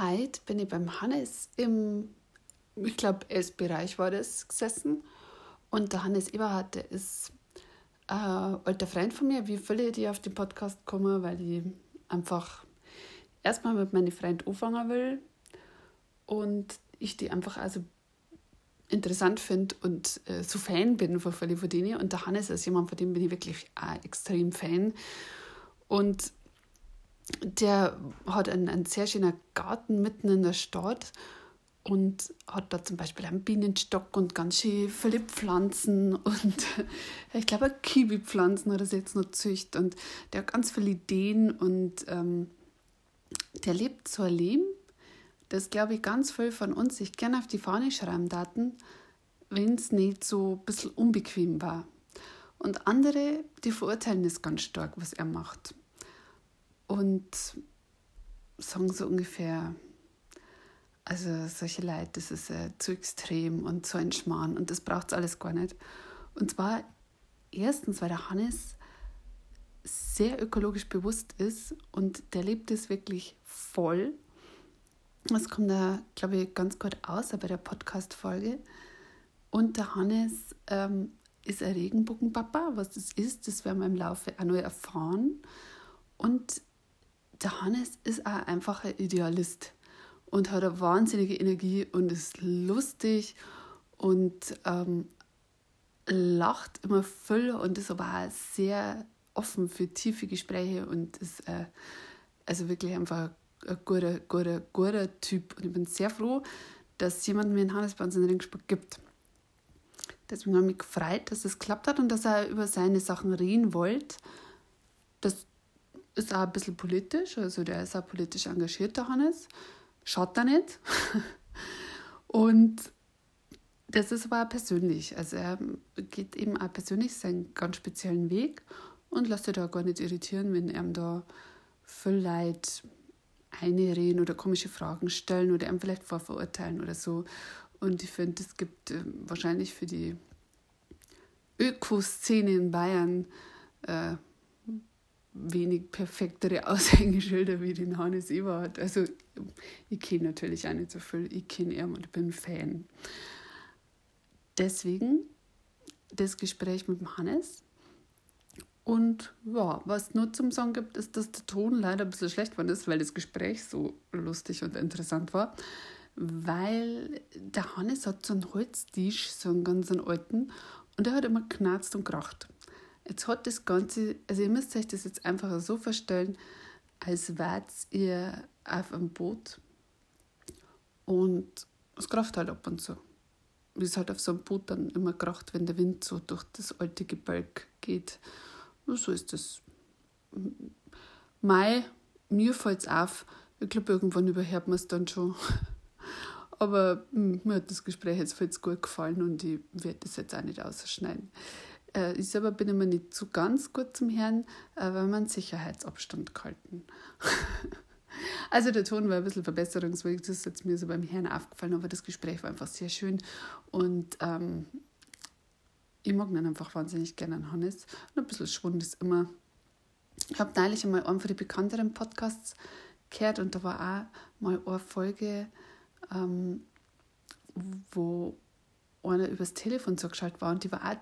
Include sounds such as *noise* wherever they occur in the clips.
Heute bin ich beim Hannes im, ich glaube, Essbereich war das gesessen. Und der Hannes Eberhardt, der ist ein alter Freund von mir, wie viele, die auf den Podcast kommen, weil ich einfach erstmal mit meinen Freunden anfangen will und ich die einfach also interessant finde und äh, so Fan bin von viele von denen. Und der Hannes ist jemand, von dem bin ich wirklich extrem Fan. Und der hat einen, einen sehr schönen Garten mitten in der Stadt und hat da zum Beispiel einen Bienenstock und ganz schön viele Pflanzen *laughs* und ich glaube Kiwi-Pflanzen oder so jetzt noch zücht und der hat ganz viele Ideen und ähm, der lebt so ein Leben, das glaube ich ganz viel von uns sich gerne auf die Fahne schreiben daten, wenn es nicht so ein bisschen unbequem war. Und andere, die verurteilen das ganz stark, was er macht und sagen so ungefähr, also solche Leute, das ist äh, zu extrem und so ein Schmarrn und das braucht es alles gar nicht. Und zwar erstens, weil der Hannes sehr ökologisch bewusst ist und der lebt es wirklich voll. Das kommt da, glaube ich, ganz gut aus bei der Podcast-Folge. Und der Hannes ähm, ist ein Regenbogenpapa. Was das ist, das werden wir im Laufe auch noch erfahren. Und der Hannes ist auch einfach ein Idealist und hat eine wahnsinnige Energie und ist lustig und ähm, lacht immer voll und ist aber auch sehr offen für tiefe Gespräche und ist äh, also wirklich einfach ein guter, guter, guter Typ. Und ich bin sehr froh, dass es jemanden wie Hannes bei uns in Ringsport gibt. Deswegen habe ich mich gefreut, dass es geklappt hat und dass er über seine Sachen reden wollte. Das ist auch ein bisschen politisch, also der ist auch politisch engagiert, der Hannes. Schaut da nicht. *laughs* Und das ist aber auch persönlich. Also er geht eben auch persönlich seinen ganz speziellen Weg und lässt sich da gar nicht irritieren, wenn ihm da viel Leid einreden oder komische Fragen stellen oder ihm vielleicht vorverurteilen oder so. Und ich finde, es gibt äh, wahrscheinlich für die Ökoszene in Bayern äh, wenig perfektere *laughs* Aushängeschilder wie den Hannes Eberhardt. Also ich kenne natürlich auch nicht so viel, ich kenne ihn und bin Fan. Deswegen das Gespräch mit dem Hannes. Und ja, was nur zum Sagen gibt, ist, dass der Ton leider ein bisschen schlecht geworden ist, weil das Gespräch so lustig und interessant war. Weil der Hannes hat so einen Holztisch, so einen ganz alten, und der hat immer knarzt und kracht. Jetzt hat das Ganze, also ihr müsst euch das jetzt einfach so vorstellen, als wärt ihr auf einem Boot und es kracht halt ab und zu. Wie es halt auf so einem Boot dann immer kracht, wenn der Wind so durch das alte Gebälk geht. Und so ist das. Mai, mir fällt es auf. Ich glaube, irgendwann überhört man es dann schon. *laughs* Aber hm, mir hat das Gespräch jetzt viel gut gefallen und ich werde das jetzt auch nicht ausschneiden. Äh, ich selber bin immer nicht so ganz gut zum Herrn, äh, weil man Sicherheitsabstand gehalten. *laughs* also der Ton war ein bisschen verbesserungswürdig, das ist jetzt mir so beim Herrn aufgefallen, aber das Gespräch war einfach sehr schön und ähm, ich mag ihn einfach wahnsinnig gerne, an Hannes. Und ein bisschen Schwund ist immer. Ich habe neulich einmal einen von den bekannteren Podcasts gehört und da war auch mal eine Folge, ähm, wo einer übers Telefon zugeschaltet war und die war auch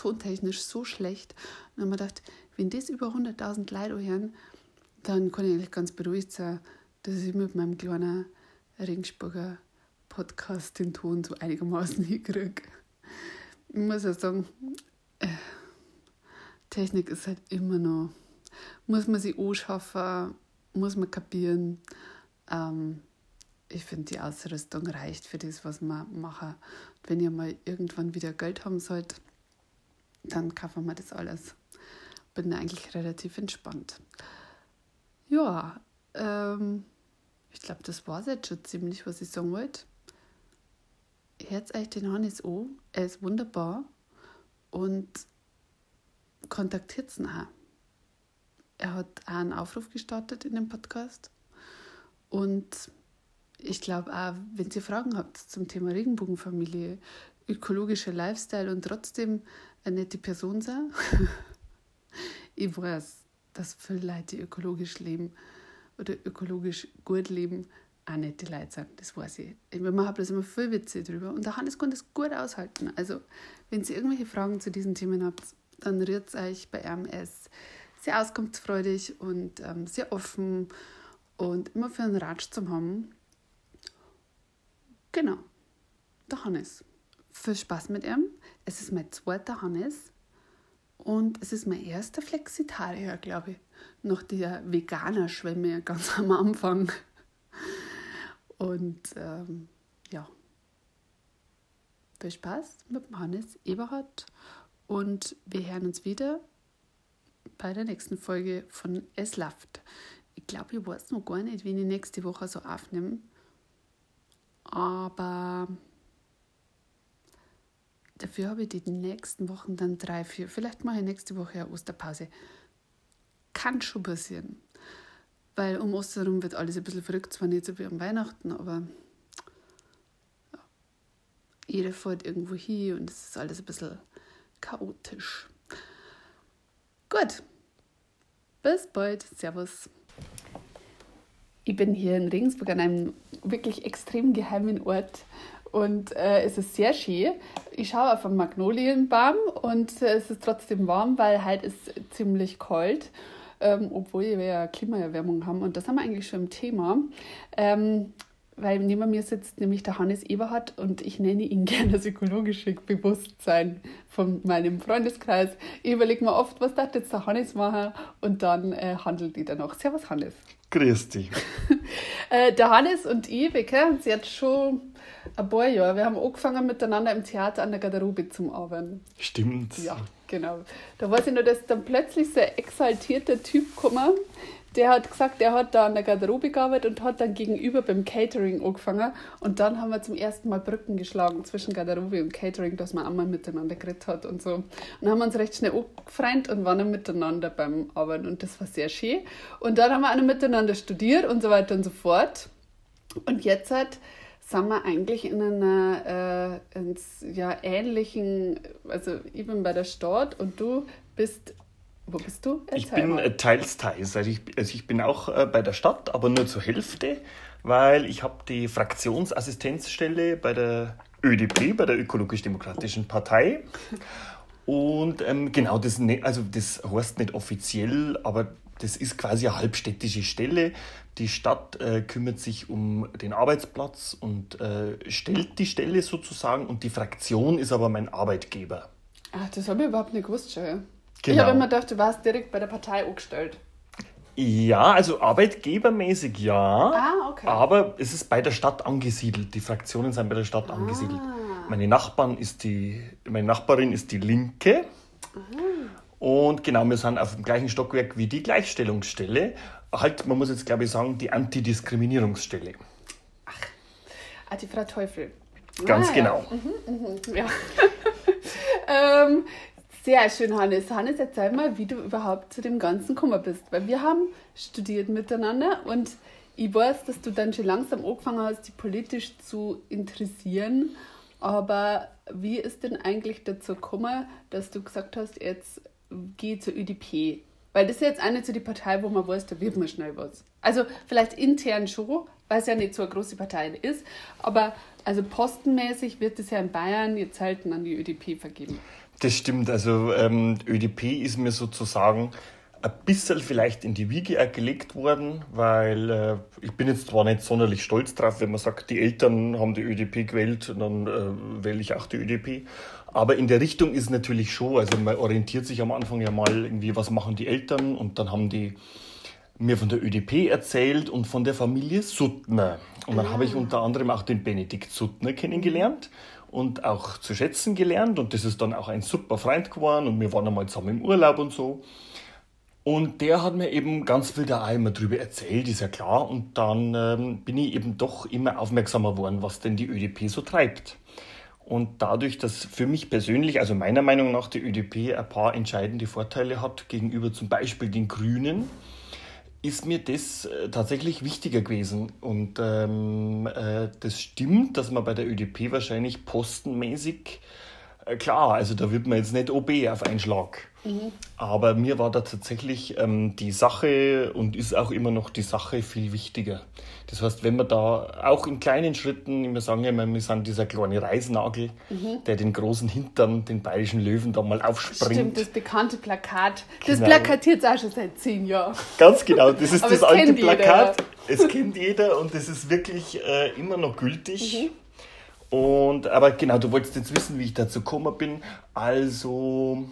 tontechnisch so schlecht. Und dann habe ich gedacht, wenn das über 100.000 Leute hören, dann kann ich eigentlich ganz beruhigt sein, dass ich mit meinem kleinen Ringsburger Podcast den Ton so einigermaßen *laughs* hinkriege. Ich muss ja sagen, äh, Technik ist halt immer noch, muss man sie anschaffen, muss man kapieren. Ähm, ich finde, die Ausrüstung reicht für das, was man machen. Wenn ihr mal irgendwann wieder Geld haben sollt, dann kaufen wir das alles. Bin eigentlich relativ entspannt. Ja, ähm, ich glaube, das war es jetzt schon ziemlich, was ich sagen wollte. Hört euch den Hannes an, er ist wunderbar und kontaktiert ihn auch. Er hat auch einen Aufruf gestartet in dem Podcast und ich glaube auch, wenn ihr Fragen habt zum Thema Regenbogenfamilie, ökologischer Lifestyle und trotzdem eine nette Person sein. *laughs* ich weiß, dass viele Leute, die ökologisch leben oder ökologisch gut leben, auch die Leute sind, das weiß ich. Ich mache bloß immer viel Witze drüber und der Hannes kann das gut aushalten. Also, wenn ihr irgendwelche Fragen zu diesen Themen habt, dann rührt euch bei RMS. Sehr auskunftsfreudig und ähm, sehr offen und immer für einen Ratsch zu haben. Genau, der Hannes. Viel Spaß mit ihm. Es ist mein zweiter Hannes und es ist mein erster Flexitarier, glaube ich. Nach der Veganer-Schwemme ganz am Anfang. Und ähm, ja, viel Spaß mit Hannes Eberhard und wir hören uns wieder bei der nächsten Folge von Es Laft. Ich glaube, ich weiß noch gar nicht, wen ich nächste Woche so aufnehme. Aber dafür habe ich die nächsten Wochen dann drei, vier. Vielleicht mache ich nächste Woche eine Osterpause. Kann schon passieren. Weil um Ostern wird alles ein bisschen verrückt, zwar nicht so wie am Weihnachten, aber ja. jeder fährt irgendwo hin und es ist alles ein bisschen chaotisch. Gut, bis bald, Servus. Ich bin hier in Regensburg an einem wirklich extrem geheimen Ort und äh, es ist sehr schön. Ich schaue auf einen Magnolienbaum und äh, es ist trotzdem warm, weil halt ist ziemlich kalt ähm, obwohl wir ja Klimaerwärmung haben. Und das haben wir eigentlich schon im Thema. Ähm, weil neben mir sitzt nämlich der Hannes Eberhardt und ich nenne ihn *laughs* gerne das ökologische Bewusstsein von meinem Freundeskreis. Ich überlege mir oft, was darf jetzt der Hannes machen und dann äh, handelt die danach. Servus Hannes. Grüß dich. *laughs* äh, der Hannes und ich, wir kennen uns jetzt schon ein paar Jahre. Wir haben angefangen miteinander im Theater an der Garderobe zum Arbeiten. Stimmt. Ja, genau. Da weiß ich nur, dass dann plötzlich so ein exaltierter Typ gekommen der hat gesagt, er hat da an der Garderobe gearbeitet und hat dann gegenüber beim Catering angefangen. Und dann haben wir zum ersten Mal Brücken geschlagen zwischen Garderobe und Catering, dass man einmal miteinander geredet hat und so. Und haben uns recht schnell angefreundet und waren dann miteinander beim Arbeiten. Und das war sehr schön. Und dann haben wir auch miteinander studiert und so weiter und so fort. Und jetzt halt sind wir eigentlich in einer äh, ins, ja, ähnlichen, also ich bin bei der Stadt und du bist wo bist du? Erzähl ich bin mal. Äh, teils, teils. Also ich, also ich bin auch äh, bei der Stadt, aber nur zur Hälfte, weil ich habe die Fraktionsassistenzstelle bei der ÖDP, bei der Ökologisch-Demokratischen Partei. Und ähm, genau, das, ne, also das heißt nicht offiziell, aber das ist quasi eine halbstädtische Stelle. Die Stadt äh, kümmert sich um den Arbeitsplatz und äh, stellt die Stelle sozusagen und die Fraktion ist aber mein Arbeitgeber. Ach, das habe ich überhaupt nicht gewusst schon. Genau. Ich habe immer gedacht, du warst direkt bei der Partei angestellt. Ja, also arbeitgebermäßig ja. Ah, okay. Aber es ist bei der Stadt angesiedelt. Die Fraktionen sind bei der Stadt ah. angesiedelt. Meine Nachbarn ist die, meine Nachbarin ist die Linke. Ah. Und genau, wir sind auf dem gleichen Stockwerk wie die Gleichstellungsstelle. Halt, man muss jetzt glaube ich sagen, die Antidiskriminierungsstelle. Ach, ah, die Frau Teufel. Ganz ah, genau. Ja. Mhm, mhm, ja. *laughs* ähm, sehr schön, Hannes. Hannes, erzähl mal, wie du überhaupt zu dem Ganzen gekommen bist. Weil wir haben studiert miteinander und ich weiß, dass du dann schon langsam angefangen hast, dich politisch zu interessieren. Aber wie ist denn eigentlich dazu gekommen, dass du gesagt hast, jetzt geh zur ÖDP? Weil das ist jetzt eine zu die Partei, wo man weiß, da wird man schnell was. Also vielleicht intern schon, weil es ja nicht so eine große Partei ist. Aber also postenmäßig wird es ja in Bayern jetzt halt an die ÖDP vergeben. Das stimmt. Also ähm, ÖDP ist mir sozusagen ein bisschen vielleicht in die Wiege gelegt worden, weil äh, ich bin jetzt zwar nicht sonderlich stolz drauf, wenn man sagt, die Eltern haben die ÖDP gewählt, dann äh, wähle ich auch die ÖDP. Aber in der Richtung ist natürlich schon, also man orientiert sich am Anfang ja mal irgendwie, was machen die Eltern und dann haben die mir von der ÖDP erzählt und von der Familie Suttner. Und dann ah. habe ich unter anderem auch den Benedikt Suttner kennengelernt und auch zu schätzen gelernt und das ist dann auch ein super Freund geworden und wir waren einmal zusammen im Urlaub und so. Und der hat mir eben ganz viel da immer drüber erzählt, ist ja klar. Und dann ähm, bin ich eben doch immer aufmerksamer geworden, was denn die ÖDP so treibt. Und dadurch, dass für mich persönlich, also meiner Meinung nach, die ÖDP ein paar entscheidende Vorteile hat gegenüber zum Beispiel den Grünen, ist mir das äh, tatsächlich wichtiger gewesen. Und ähm, äh, das stimmt, dass man bei der ÖDP wahrscheinlich postenmäßig, äh, klar, also da wird man jetzt nicht OB auf einen Schlag. Mhm. Aber mir war da tatsächlich ähm, die Sache und ist auch immer noch die Sache viel wichtiger. Das heißt, wenn man da auch in kleinen Schritten, wir sagen ja immer, wir sind dieser kleine Reisnagel, mhm. der den großen Hintern, den bayerischen Löwen da mal aufspringt. Stimmt, das bekannte Plakat. Das genau. plakatiert es auch schon seit zehn Jahren. Ganz genau, das ist *laughs* das alte Plakat. Jeder. Es kennt jeder und es ist wirklich äh, immer noch gültig. Mhm. Und, aber genau, du wolltest jetzt wissen, wie ich dazu gekommen bin. Also,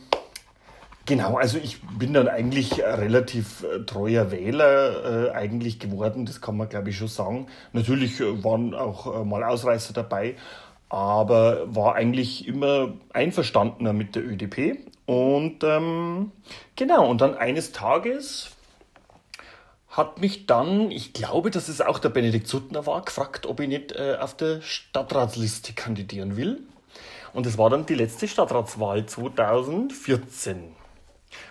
genau, also ich bin dann eigentlich relativ äh, treuer Wähler äh, eigentlich geworden, das kann man glaube ich schon sagen. Natürlich äh, waren auch äh, mal Ausreißer dabei, aber war eigentlich immer einverstandener mit der ÖDP. Und ähm, genau, und dann eines Tages hat mich dann, ich glaube, dass es auch der Benedikt Suttner war, gefragt, ob ich nicht äh, auf der Stadtratsliste kandidieren will. Und es war dann die letzte Stadtratswahl 2014.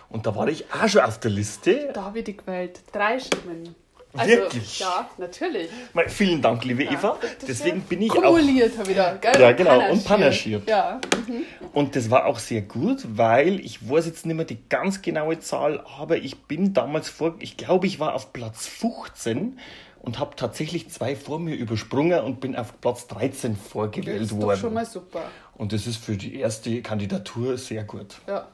Und da war ich auch schon auf der Liste. Da habe ich die gewählt. Drei Stimmen. Also, Wirklich? Ja, natürlich. Mal, vielen Dank, liebe ja, Eva. Deswegen bin ich kumuliert auch. wieder, gell? Ja, genau. Panaschiert. Und panaschiert. Ja. Mhm. Und das war auch sehr gut, weil ich weiß jetzt nicht mehr die ganz genaue Zahl, aber ich bin damals vor, ich glaube, ich war auf Platz 15 und habe tatsächlich zwei vor mir übersprungen und bin auf Platz 13 vorgewählt das ist worden. Doch schon mal super. Und das ist für die erste Kandidatur sehr gut. Ja.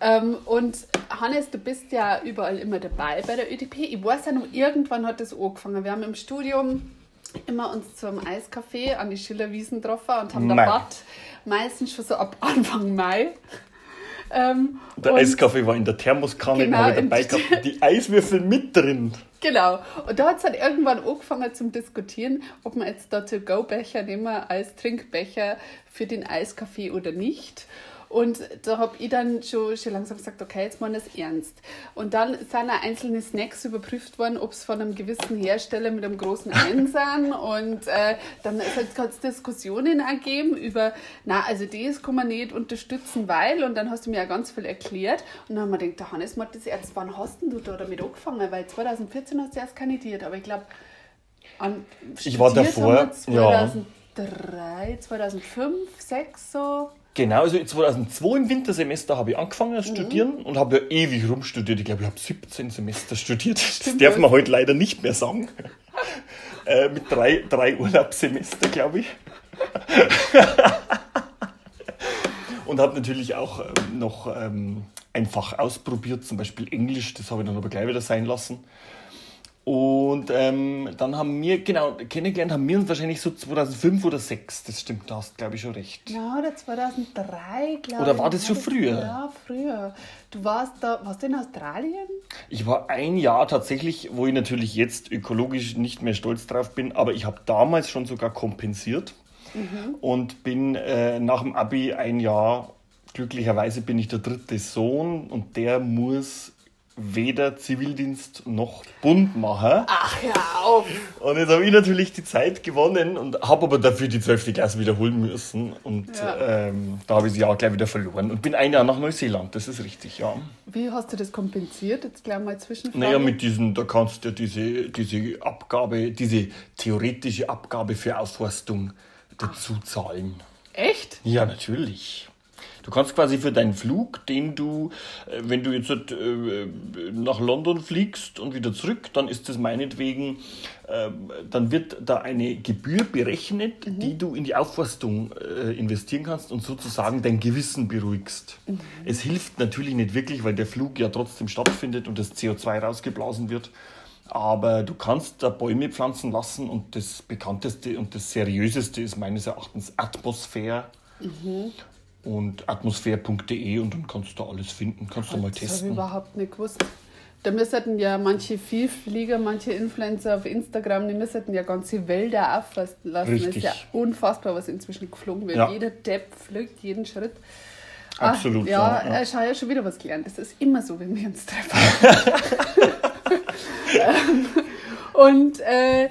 Ähm, und Hannes, du bist ja überall immer dabei bei der ÖDP. Ich weiß ja noch, irgendwann hat das angefangen. Wir haben im Studium immer uns zum Eiscafé an die Schillerwiesen getroffen und haben da Bad, meistens schon so ab *laughs* Anfang Mai. Ähm, der Eiskaffee war in der Thermoskanne, genau, habe dabei gehabt, *laughs* die Eiswürfel mit drin. Genau. Und da hat es dann irgendwann angefangen zum Diskutieren, ob man jetzt da To-Go-Becher nehmen als Trinkbecher für den Eiskaffee oder nicht. Und da habe ich dann schon, schon langsam gesagt, okay, jetzt machen wir das ernst. Und dann sind auch einzelne Snacks überprüft worden, ob es von einem gewissen Hersteller mit einem großen Einsern *laughs* und äh, dann hat es Diskussionen ergeben über, na, also das kann man nicht unterstützen, weil, und dann hast du mir ja ganz viel erklärt und dann haben wir gedacht, Hannes, mal das erst, wann hast du da damit angefangen? Weil 2014 hast du erst kandidiert, aber ich glaube, ich war davor, 2003, ja. 2005, 2006 so. Genau, also 2002 im Wintersemester habe ich angefangen zu mhm. studieren und habe ja ewig rumstudiert. Ich glaube, ich habe 17 Semester studiert. Das darf man heute leider nicht mehr sagen. *laughs* äh, mit drei, drei Urlaubssemester, glaube ich. *laughs* und habe natürlich auch ähm, noch ähm, ein Fach ausprobiert, zum Beispiel Englisch. Das habe ich dann aber gleich wieder sein lassen. Und ähm, dann haben wir, genau, kennengelernt haben wir uns wahrscheinlich so 2005 oder 2006. Das stimmt, da hast glaube ich schon recht. Ja, oder 2003, glaube ich. Oder war das schon früher? Ja, früher. Du warst da, warst du in Australien? Ich war ein Jahr tatsächlich, wo ich natürlich jetzt ökologisch nicht mehr stolz drauf bin, aber ich habe damals schon sogar kompensiert mhm. und bin äh, nach dem Abi ein Jahr, glücklicherweise bin ich der dritte Sohn und der muss weder Zivildienst noch Bund machen. Ach, hör auf! Und jetzt habe ich natürlich die Zeit gewonnen und habe aber dafür die 12. Klasse wiederholen müssen. Und ja. ähm, da habe ich sie auch gleich wieder verloren und bin ein Jahr nach Neuseeland, das ist richtig, ja. Wie hast du das kompensiert? Jetzt gleich mal Zwischenfrage. Naja, mit diesen, da kannst du diese, diese Abgabe, diese theoretische Abgabe für Aufforstung dazu zahlen. Echt? Ja, natürlich. Du kannst quasi für deinen Flug, den du, äh, wenn du jetzt äh, nach London fliegst und wieder zurück, dann ist das meinetwegen, ähm, dann wird da eine Gebühr berechnet, mhm. die du in die Aufforstung äh, investieren kannst und sozusagen dein Gewissen beruhigst. Mhm. Es hilft natürlich nicht wirklich, weil der Flug ja trotzdem stattfindet und das CO2 rausgeblasen wird. Aber du kannst da Bäume pflanzen lassen und das bekannteste und das seriöseste ist meines Erachtens Atmosphäre. Mhm und atmosphäre.de und dann kannst du alles finden. Kannst du mal testen. Das habe ich überhaupt nicht gewusst. Da müssten ja manche Vielflieger, manche Influencer auf Instagram, die müssten ja ganze Wälder auffassen lassen. Richtig. Das ist ja unfassbar, was inzwischen geflogen wird. Ja. Jeder Depp fliegt jeden Schritt. Absolut. Ach, ja, ja. ich habe ja schon wieder was gelernt. Das ist immer so, wenn wir uns treffen. *laughs* *laughs* Ähm, und äh,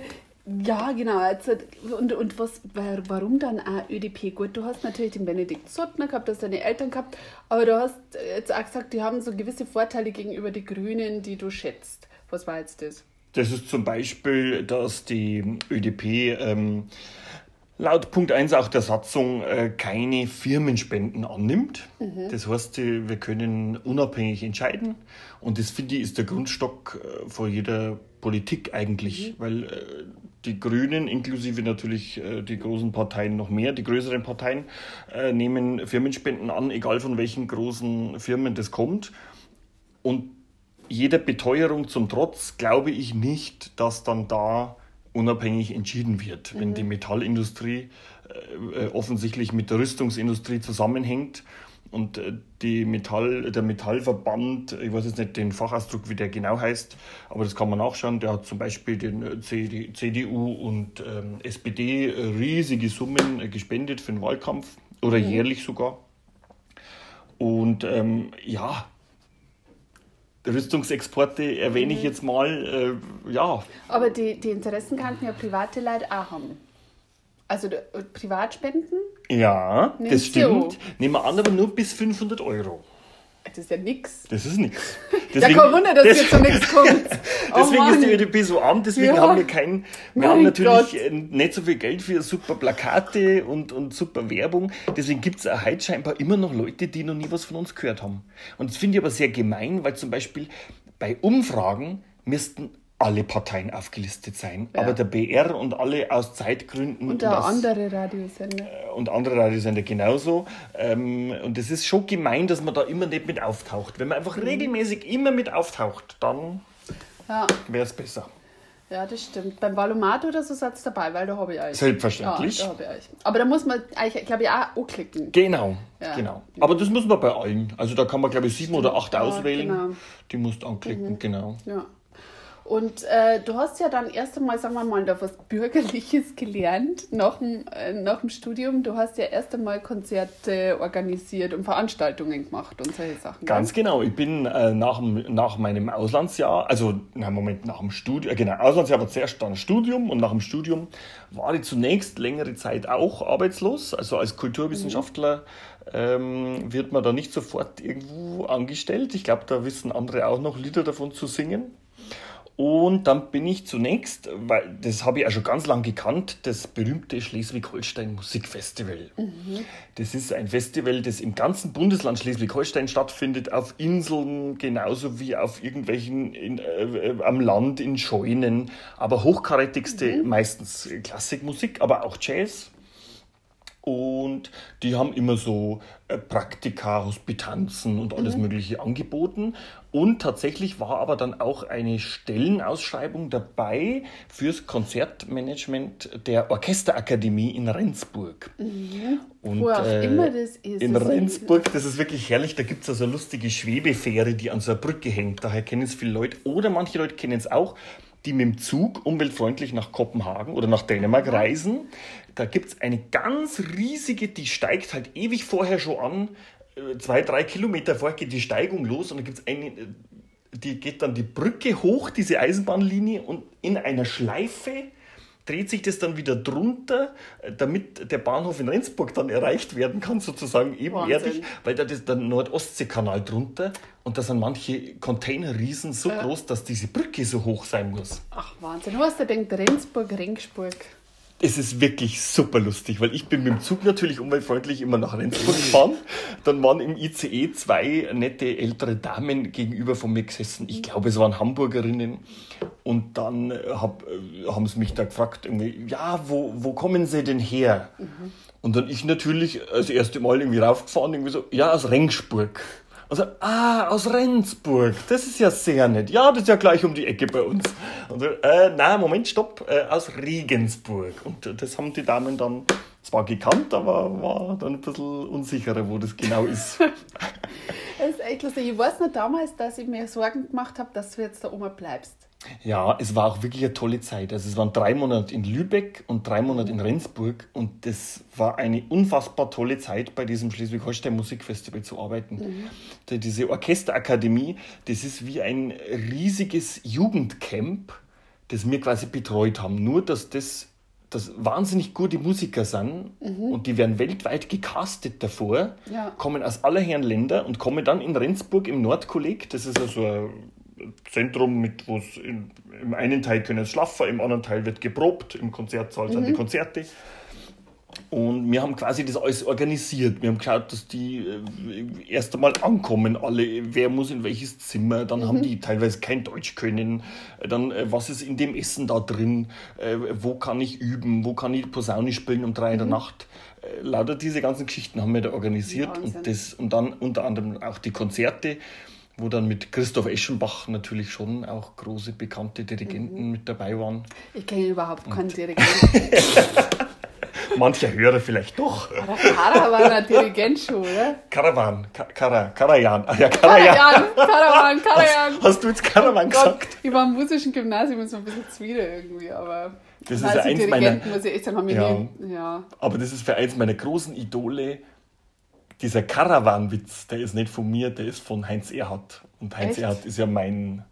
ja, genau. Also, und, und was, warum dann auch ÖDP? Gut, du hast natürlich den Benedikt Suttner gehabt, du hast deine Eltern gehabt, aber du hast jetzt auch gesagt, die haben so gewisse Vorteile gegenüber den Grünen, die du schätzt. Was war jetzt das? Das ist zum Beispiel, dass die ÖDP ähm, laut Punkt 1 auch der Satzung äh, keine Firmenspenden annimmt. Mhm. Das heißt, wir können unabhängig entscheiden. Und das finde ich ist der Grundstock äh, vor jeder Politik eigentlich, mhm. weil äh, die Grünen, inklusive natürlich die großen Parteien noch mehr, die größeren Parteien, nehmen Firmenspenden an, egal von welchen großen Firmen das kommt. Und jeder Beteuerung zum Trotz glaube ich nicht, dass dann da unabhängig entschieden wird. Mhm. Wenn die Metallindustrie äh, äh, offensichtlich mit der Rüstungsindustrie zusammenhängt und äh, die Metall, der Metallverband, ich weiß jetzt nicht den Fachausdruck, wie der genau heißt, aber das kann man nachschauen, der hat zum Beispiel den äh, CD, CDU und ähm, SPD riesige Summen äh, gespendet für den Wahlkampf oder mhm. jährlich sogar. Und ähm, ja, Rüstungsexporte erwähne ich mhm. jetzt mal, äh, ja. Aber die, die Interessen könnten ja private Leute auch haben. Also äh, Privatspenden? Ja, Nimmst das stimmt. Du? Nehmen wir an, aber nur bis 500 Euro. Das ist ja nix. Das ist nix. Deswegen, *laughs* ja, kein Wunder, dass das, jetzt so nichts *laughs* kommt. Oh deswegen Mann. ist die ÖDP so arm, deswegen ja. haben wir kein, wir mein haben natürlich Gott. Äh, nicht so viel Geld für super Plakate und, und super Werbung. Deswegen gibt es heute scheinbar immer noch Leute, die noch nie was von uns gehört haben. Und das finde ich aber sehr gemein, weil zum Beispiel bei Umfragen müssten alle Parteien aufgelistet sein. Ja. Aber der BR und alle aus Zeitgründen. Und, auch andere Radiosender. Äh, und andere Radiosender genauso. Ähm, und es ist schon gemein, dass man da immer nicht mit auftaucht. Wenn man einfach mhm. regelmäßig immer mit auftaucht, dann ja. wäre es besser. Ja, das stimmt. Beim Valomat oder so seid dabei, weil da habe ich euch. Selbstverständlich. Ja, da ich euch. Aber da muss man eigentlich, glaube ich, auch anklicken. Genau, ja. genau. Aber das muss man bei allen. Also da kann man, glaube ich, sieben oder acht auswählen. Genau. Die musst du anklicken, mhm. genau. Ja. Und äh, du hast ja dann erst einmal, sagen wir mal, da was Bürgerliches gelernt nach dem, äh, nach dem Studium. Du hast ja erst einmal Konzerte organisiert und Veranstaltungen gemacht und solche Sachen. Ganz gell? genau. Ich bin äh, nach, nach meinem Auslandsjahr, also na, Moment, nach dem Studium, äh, genau, Auslandsjahr war zuerst dann Studium und nach dem Studium war ich zunächst längere Zeit auch arbeitslos. Also als Kulturwissenschaftler mhm. ähm, wird man da nicht sofort irgendwo angestellt. Ich glaube, da wissen andere auch noch Lieder davon zu singen. Und dann bin ich zunächst, weil das habe ich auch schon ganz lange gekannt, das berühmte Schleswig-Holstein Musikfestival. Mhm. Das ist ein Festival, das im ganzen Bundesland Schleswig-Holstein stattfindet, auf Inseln genauso wie auf irgendwelchen in, äh, am Land in Scheunen, aber hochkarätigste mhm. meistens Klassikmusik, aber auch Jazz. Und die haben immer so äh, Praktika, Hospitanzen und alles mhm. Mögliche angeboten. Und tatsächlich war aber dann auch eine Stellenausschreibung dabei fürs Konzertmanagement der Orchesterakademie in Rendsburg. Mhm. Und, Wo auch äh, immer das ist. In Rendsburg, das ist wirklich herrlich. Da gibt es also eine lustige Schwebefähre, die an so einer Brücke hängt. Daher kennen es viele Leute. Oder manche Leute kennen es auch die mit dem Zug umweltfreundlich nach Kopenhagen oder nach Dänemark reisen. Da gibt es eine ganz riesige, die steigt halt ewig vorher schon an. Äh, zwei, drei Kilometer vorher geht die Steigung los und da gibt es eine, äh, die geht dann die Brücke hoch, diese Eisenbahnlinie, und in einer Schleife dreht sich das dann wieder drunter, äh, damit der Bahnhof in Rendsburg dann erreicht werden kann, sozusagen ebenerdig, weil da ist der Nord-Ostsee-Kanal drunter und da sind manche Containerriesen so ja. groß, dass diese Brücke so hoch sein muss. Ach Wahnsinn, du hast ja denkt Rendsburg, Ringsburg es ist wirklich super lustig, weil ich bin mit dem Zug natürlich umweltfreundlich immer nach Rendsburg gefahren. Dann waren im ICE zwei nette ältere Damen gegenüber von mir gesessen. Ich glaube, es waren Hamburgerinnen. Und dann äh, hab, äh, haben sie mich da gefragt, irgendwie, ja, wo, wo kommen sie denn her? Mhm. Und dann ich natürlich das erste Mal irgendwie raufgefahren, irgendwie so, ja, aus Rengsburg. Also, ah, aus Rendsburg. Das ist ja sehr nett. Ja, das ist ja gleich um die Ecke bei uns. Und so, äh, na, Moment, stopp, äh, aus Regensburg. Und das haben die Damen dann zwar gekannt, aber war dann ein bisschen unsicherer, wo das genau ist. *laughs* das ist echt lustig. Ich weiß noch damals, dass ich mir Sorgen gemacht habe, dass du jetzt da oben bleibst. Ja, es war auch wirklich eine tolle Zeit. Also es waren drei Monate in Lübeck und drei Monate in Rendsburg und das war eine unfassbar tolle Zeit, bei diesem Schleswig-Holstein Musikfestival zu arbeiten. Mhm. Diese Orchesterakademie, das ist wie ein riesiges Jugendcamp, das wir quasi betreut haben. Nur, dass das dass wahnsinnig gute Musiker sind mhm. und die werden weltweit gecastet davor, ja. kommen aus aller Herren Länder und kommen dann in Rendsburg im Nordkolleg, das ist also ein Zentrum, mit wo es im einen Teil können es schlafen, im anderen Teil wird geprobt, im Konzertsaal mhm. sind die mhm. Konzerte. Und wir haben quasi das alles organisiert. Wir haben geschaut, dass die äh, erst einmal ankommen, alle, wer muss in welches Zimmer. Dann mhm. haben die teilweise kein Deutsch können. Dann, äh, was ist in dem Essen da drin? Äh, wo kann ich üben? Wo kann ich Posaune spielen um drei mhm. in der mhm. Nacht? Äh, lauter diese ganzen Geschichten haben wir da organisiert. und, das, und dann unter anderem auch die Konzerte wo dann mit Christoph Eschenbach natürlich schon auch große bekannte Dirigenten mhm. mit dabei waren. Ich kenne überhaupt keinen *laughs* Dirigenten. Mancher Hörer vielleicht doch. Aber Kara war ein Dirigent schon, oder? Karawan, Kara, Karajan. Ah, ja, Karajan. Karawan, Karajan. Hast, hast, du jetzt Karawan oh gesagt? Ich war im musischen Gymnasium und so ein bisschen zwider irgendwie, aber. Das ist ja eins meiner. Muss ich echt sagen, haben ja, nie, ja. Aber das ist für eins meiner großen Idole. Dieser Karawan-Witz, der ist nicht von mir, der ist von Heinz Erhardt. Und Heinz echt? Erhardt ist ja mein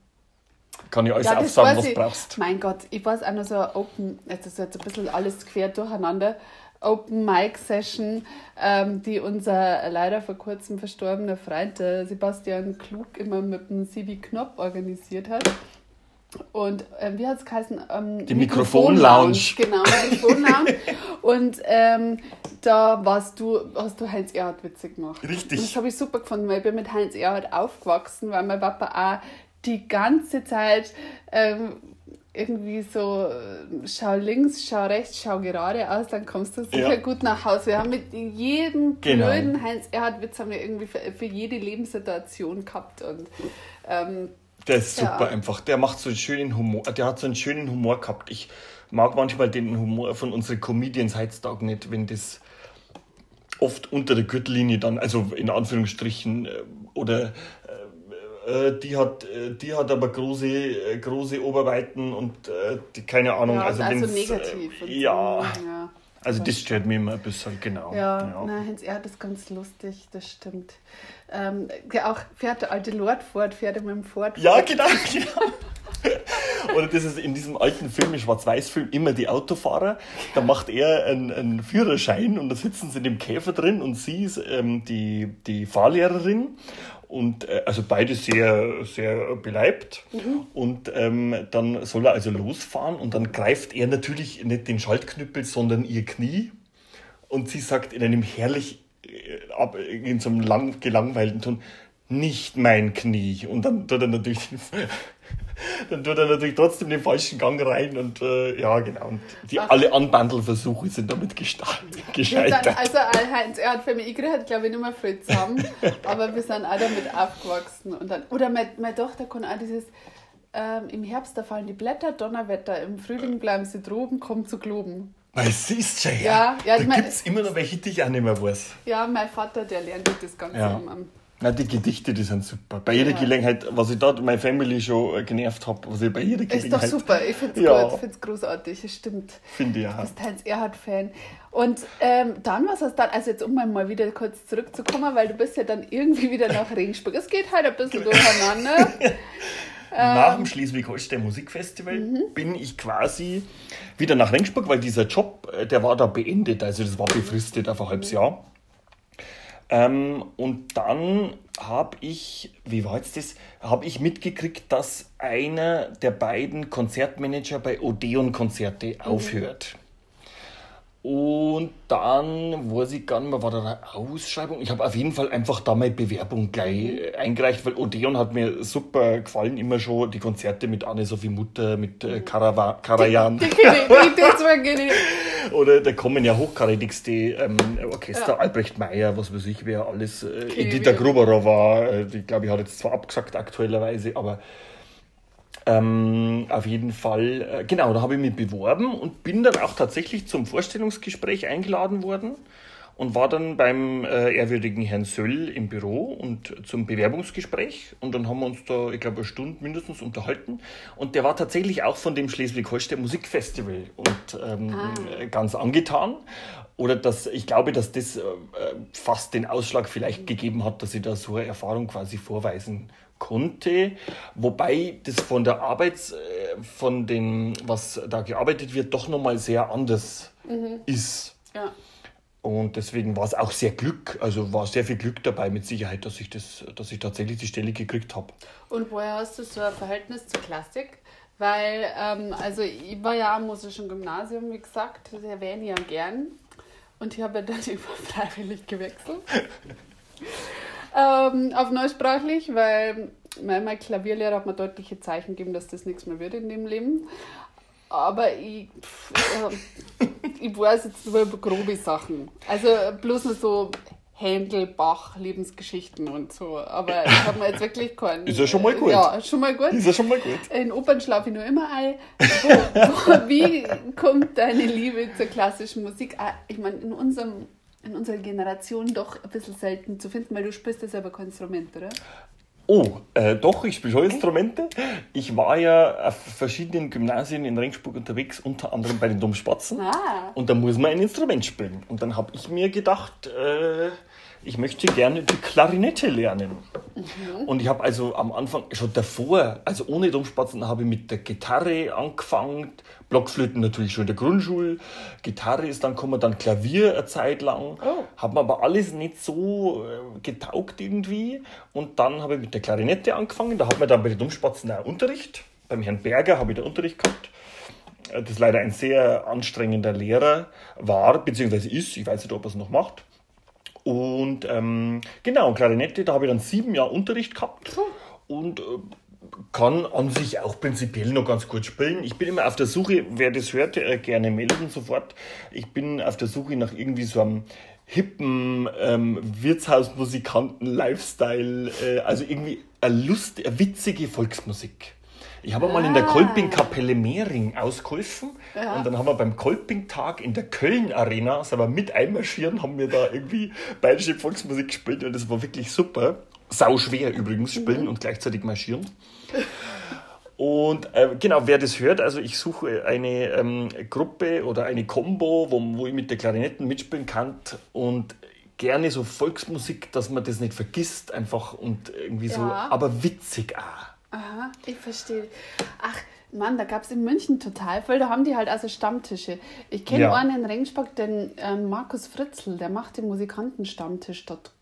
kann ich alles ja, aufsagen, was du brauchst. Mein Gott, ich weiß auch noch so Open, jetzt ist jetzt ein bisschen alles quer durcheinander. Open Mic Session, ähm, die unser leider vor kurzem verstorbener Freund der Sebastian Klug immer mit dem Sibi Knopf organisiert hat. Und ähm, wie hat es geheißen? Ähm, die Mikrofon-Lounge. Genau, Mikrofon-Lounge. *laughs* und ähm, da warst du, hast du Heinz Erhard witzig gemacht. Richtig. Und das habe ich super gefunden, weil ich bin mit Heinz Erhard aufgewachsen, weil mein Papa auch die ganze Zeit ähm, irgendwie so, schau links, schau rechts, schau gerade aus, dann kommst du sicher ja. gut nach Hause. Wir haben mit jedem genau. blöden Heinz Erhard Witz haben wir irgendwie für, für jede Lebenssituation gehabt und ähm, der ist super ja. einfach. Der macht so einen schönen Humor. Der hat so einen schönen Humor gehabt. Ich mag manchmal den Humor von unseren Comedians heutzutage nicht, wenn das oft unter der Gürtellinie dann, also in Anführungsstrichen, äh, oder äh, die hat, äh, die hat aber große, äh, große Oberweiten und die, keine Ahnung. Ja, also, also negativ. ja, ja, Also das stört mich immer ein bisschen, genau. Ja, ja. Na, Heinz Erd ist ganz lustig, das stimmt. Ähm, auch fährt der alte Lord fort, fährt er mit dem Ford. Ja, genau, *laughs* genau. Oder das ist in diesem alten Film, im Schwarz-Weiß-Film, immer die Autofahrer. Da macht er einen, einen, Führerschein und da sitzen sie in dem Käfer drin und sie ist ähm, die, die Fahrlehrerin. Und äh, also beide sehr, sehr beleibt. Mhm. Und ähm, dann soll er also losfahren und dann greift er natürlich nicht den Schaltknüppel, sondern ihr Knie. Und sie sagt in einem herrlich, äh, in so einem lang, gelangweilten Ton, nicht mein Knie. Und dann tut er natürlich den, dann tut er natürlich trotzdem den falschen Gang rein und äh, ja, genau. Und die, alle Anbandelversuche sind damit gescheitert. Dann, also äh, Heinz, er hat für mich, ich hat glaube ich nicht mehr viel zusammen, *laughs* aber wir sind auch damit aufgewachsen. Und dann, oder meine, meine Tochter kann auch dieses, ähm, im Herbst, da fallen die Blätter, Donnerwetter, im Frühling bleiben sie droben, kommen zu globen. Weil siehst du ja, ja, ja da gibt es immer noch welche, die ich auch nicht mehr weiß. Ja, mein Vater, der lernt das Ganze ja. am na, die Gedichte, die sind super. Bei jeder ja. Gelegenheit, was ich da meine Family schon genervt habe, was ich bei jeder Gelegenheit. Ist doch super, ich finde es ja. gut, ich finde es großartig, es stimmt. Finde ich auch. Du bist Heinz Erhard-Fan. Und ähm, dann, was hast du dann, also jetzt um mal wieder kurz zurückzukommen, weil du bist ja dann irgendwie wieder nach Regensburg. Es geht halt ein bisschen durcheinander. *laughs* nach dem Schleswig-Holstein Musikfestival mhm. bin ich quasi wieder nach Regensburg, weil dieser Job, äh, der war da beendet, also das war befristet auf ein halbes Jahr. Ähm, und dann habe ich, wie war jetzt das, habe ich mitgekriegt, dass einer der beiden Konzertmanager bei Odeon Konzerte mhm. Und dann weiß ich gar nicht mehr, war da eine Ausschreibung? Ich habe auf jeden Fall einfach da meine Bewerbung gleich mhm. eingereicht, weil Odeon hat mir super gefallen, immer schon die Konzerte mit Anne-Sophie Mutter, mit äh, Karava Karajan. Die, die, die, die, *laughs* Oder da kommen ja hochkarätigste ähm, Orchester, ja. Albrecht Meyer, was weiß ich, wer alles. Äh, Edita Gruberer war, äh, die glaube ich hat jetzt zwar abgesagt aktuellerweise, aber ähm, auf jeden Fall, äh, genau, da habe ich mich beworben und bin dann auch tatsächlich zum Vorstellungsgespräch eingeladen worden und war dann beim äh, ehrwürdigen Herrn Söll im Büro und zum Bewerbungsgespräch. Und dann haben wir uns da, ich glaube, eine Stunde mindestens unterhalten. Und der war tatsächlich auch von dem Schleswig-Holstein Musikfestival und ähm, ah. ganz angetan. Oder dass ich glaube, dass das äh, fast den Ausschlag vielleicht gegeben hat, dass ich da so eine Erfahrung quasi vorweisen konnte, wobei das von der Arbeit, äh, von dem, was da gearbeitet wird, doch nochmal sehr anders mhm. ist. Ja. Und deswegen war es auch sehr Glück, also war sehr viel Glück dabei mit Sicherheit, dass ich, das, dass ich tatsächlich die Stelle gekriegt habe. Und woher hast du so ein Verhältnis zur Klassik? Weil, ähm, also ich war ja am musischen Gymnasium, wie gesagt, das erwähne ich ja gern. Und ich habe dann *laughs* immer freiwillig gewechselt. Ähm, auf neusprachlich, weil mein, Klavierlehrer hat mir deutliche Zeichen gegeben, dass das nichts mehr wird in dem Leben. Aber ich, pff, äh, *laughs* ich weiß jetzt nur über grobe Sachen. Also bloß nur so Händel, Bach, Lebensgeschichten und so. Aber ich habe mir jetzt wirklich keinen. Ist ja schon mal gut. Ja, schon mal gut. Ist ja schon mal gut. In Opern schlafe ich nur immer ein. Wo, wo, wie kommt deine Liebe zur klassischen Musik? Ah, Ich meine, in, unserem, in unserer Generation doch ein bisschen selten zu finden, weil du spielst ja selber kein Instrument, oder? Oh, äh, doch, ich spiele schon Instrumente. Ich war ja auf verschiedenen Gymnasien in Regensburg unterwegs, unter anderem bei den Domspatzen. Ah. Und da muss man ein Instrument spielen. Und dann habe ich mir gedacht, äh, ich möchte gerne die Klarinette lernen. Und ich habe also am Anfang, schon davor, also ohne Domspatzen, habe ich mit der Gitarre angefangen. Blockflöten natürlich schon in der Grundschule. Gitarre ist dann gekommen, dann Klavier eine Zeit lang. Oh. Hat mir aber alles nicht so äh, getaugt irgendwie. Und dann habe ich mit der Klarinette angefangen. Da hat man dann bei den Domspatzen auch Unterricht. Beim Herrn Berger habe ich da Unterricht gehabt. Äh, Das leider ein sehr anstrengender Lehrer war, beziehungsweise ist. Ich weiß nicht, ob er es noch macht. Und ähm, genau, Klarinette, da habe ich dann sieben Jahre Unterricht gehabt und äh, kann an sich auch prinzipiell noch ganz gut spielen. Ich bin immer auf der Suche, wer das hört, äh, gerne melden sofort. Ich bin auf der Suche nach irgendwie so einem hippen ähm, Wirtshausmusikanten-Lifestyle, äh, also irgendwie eine, Lust, eine witzige Volksmusik. Ich habe mal in der Ah. Kolping-Kapelle Mehring ausgeholfen und dann haben wir beim Kolping-Tag in der Köln-Arena, sind wir mit einmarschieren, haben wir da irgendwie bayerische Volksmusik gespielt und das war wirklich super. Sau schwer übrigens spielen und gleichzeitig marschieren. Und äh, genau, wer das hört, also ich suche eine ähm, Gruppe oder eine Combo, wo, wo ich mit der Klarinetten mitspielen kann und gerne so Volksmusik, dass man das nicht vergisst, einfach und irgendwie so, Ja. aber witzig auch. Aha, ich verstehe. Ach, Mann, da gab es in München total viel. Da haben die halt also Stammtische. Ich kenne Ja. einen in Regensburg, den ähm, Markus Fritzl, der macht den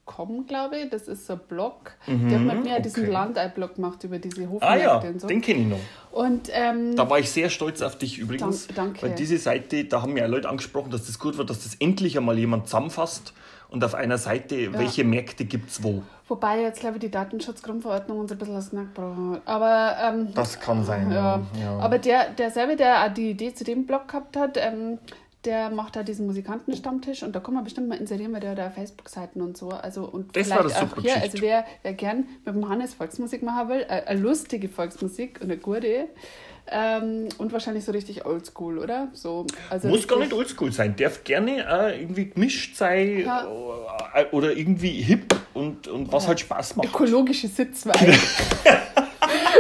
Musikantenstammtisch.com, glaube ich. Das ist so ein Blog. der hat mit mir diesen Mhm, okay. Landei-Blog gemacht über diese Ah Hofmärkte ja, und so. den kenne ich noch. Und ähm, Da war ich sehr stolz auf dich übrigens. Dank- danke. Weil diese Seite, da haben mir Leute angesprochen, dass das gut war, dass das endlich einmal jemand zusammenfasst und auf einer Seite, welche Märkte gibt es wo. wobei jetzt, glaube ich, die Datenschutzgrundverordnung uns ein bisschen das Knack hat. Aber ähm, Das kann sein, *laughs* Ja. ja. ja. Aber der, derselbe, der auch die Idee zu dem Blog gehabt hat, ähm, der macht da diesen Musikantenstammtisch und da kann man bestimmt mal inserieren, weil der da Facebook-Seiten und so. Also und Das war vielleicht eine auch hier, also wer, wer gern mit dem Hannes Volksmusik machen will, äh, eine lustige Volksmusik und eine gute. Ähm, und wahrscheinlich so richtig oldschool, oder? So, also Muss gar nicht oldschool sein, darf gerne auch irgendwie gemischt sein Ja. äh, oder irgendwie hip und, und was halt Spaß macht. Ökologische Sitzweile. *laughs*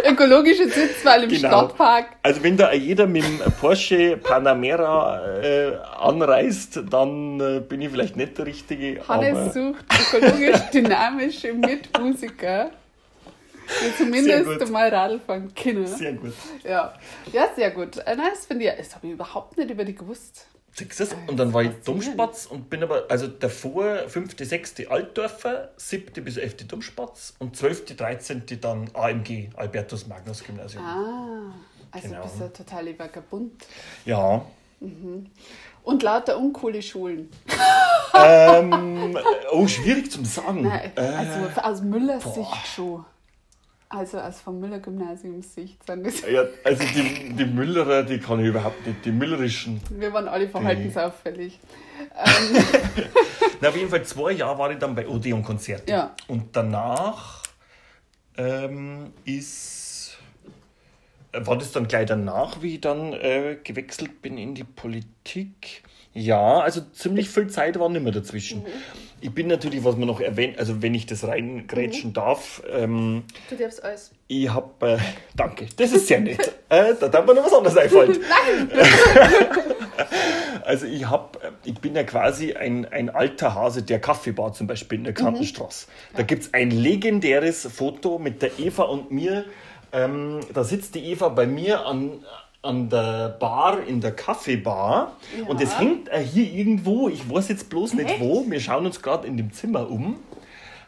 Ökologische Sitzweile im Genau. Stadtpark. Also wenn da jeder mit dem Porsche Panamera äh, anreist, dann äh, bin ich vielleicht nicht der Richtige. Hannes sucht ökologisch *laughs* dynamische Mitmusiker, die zumindest mal Radl fahren können. sehr gut. Ja. ja, sehr gut. Äh, nein, Das finde ich, das habe ich überhaupt nicht über die gewusst. Siehst du das? Und dann war ich. Domspatz und bin aber, also davor 5., 6. Altdorfer, 7. bis 11. Domspatz und 12., 13. dann AMG, Albertus Magnus Gymnasium. Ah, also Genau. bist du total vagabund. Ja. Und lauter uncoole Schulen. ähm, oh, schwierig zum sagen. Nein, Äh, also aus Müllers. Sicht schon. Also aus vom Müller-Gymnasiums-Sicht sind das. ja, also die, die Müllerer, die kann ich überhaupt nicht, die müllerischen. Wir waren alle verhaltensauffällig. *laughs* Ähm, Na, auf jeden Fall zwei Jahre war ich dann bei Odeon Konzerte. Ja. Und danach ähm, ist. War das dann gleich danach, wie ich dann äh, gewechselt bin in die Politik? Ja, also ziemlich viel Zeit war nicht mehr dazwischen. Mhm. Ich bin natürlich, was man noch erwähnt, also wenn ich das reingrätschen Mhm. darf, ähm, du darfst alles. ich habe, äh, danke, das ist sehr nett. *laughs* äh, da darf mir noch was anderes einfallen. *laughs* *laughs* Also ich habe, ich bin ja quasi ein, ein alter Hase der Kaffeebar zum Beispiel in der Kantenstraße. Da gibt es ein legendäres Foto mit der Eva und mir. Ähm, da sitzt die Eva bei mir an, an der Bar in der Kaffeebar und das hängt äh, hier irgendwo, ich weiß jetzt bloß nicht Echt? wo, wir schauen uns gerade in dem Zimmer um.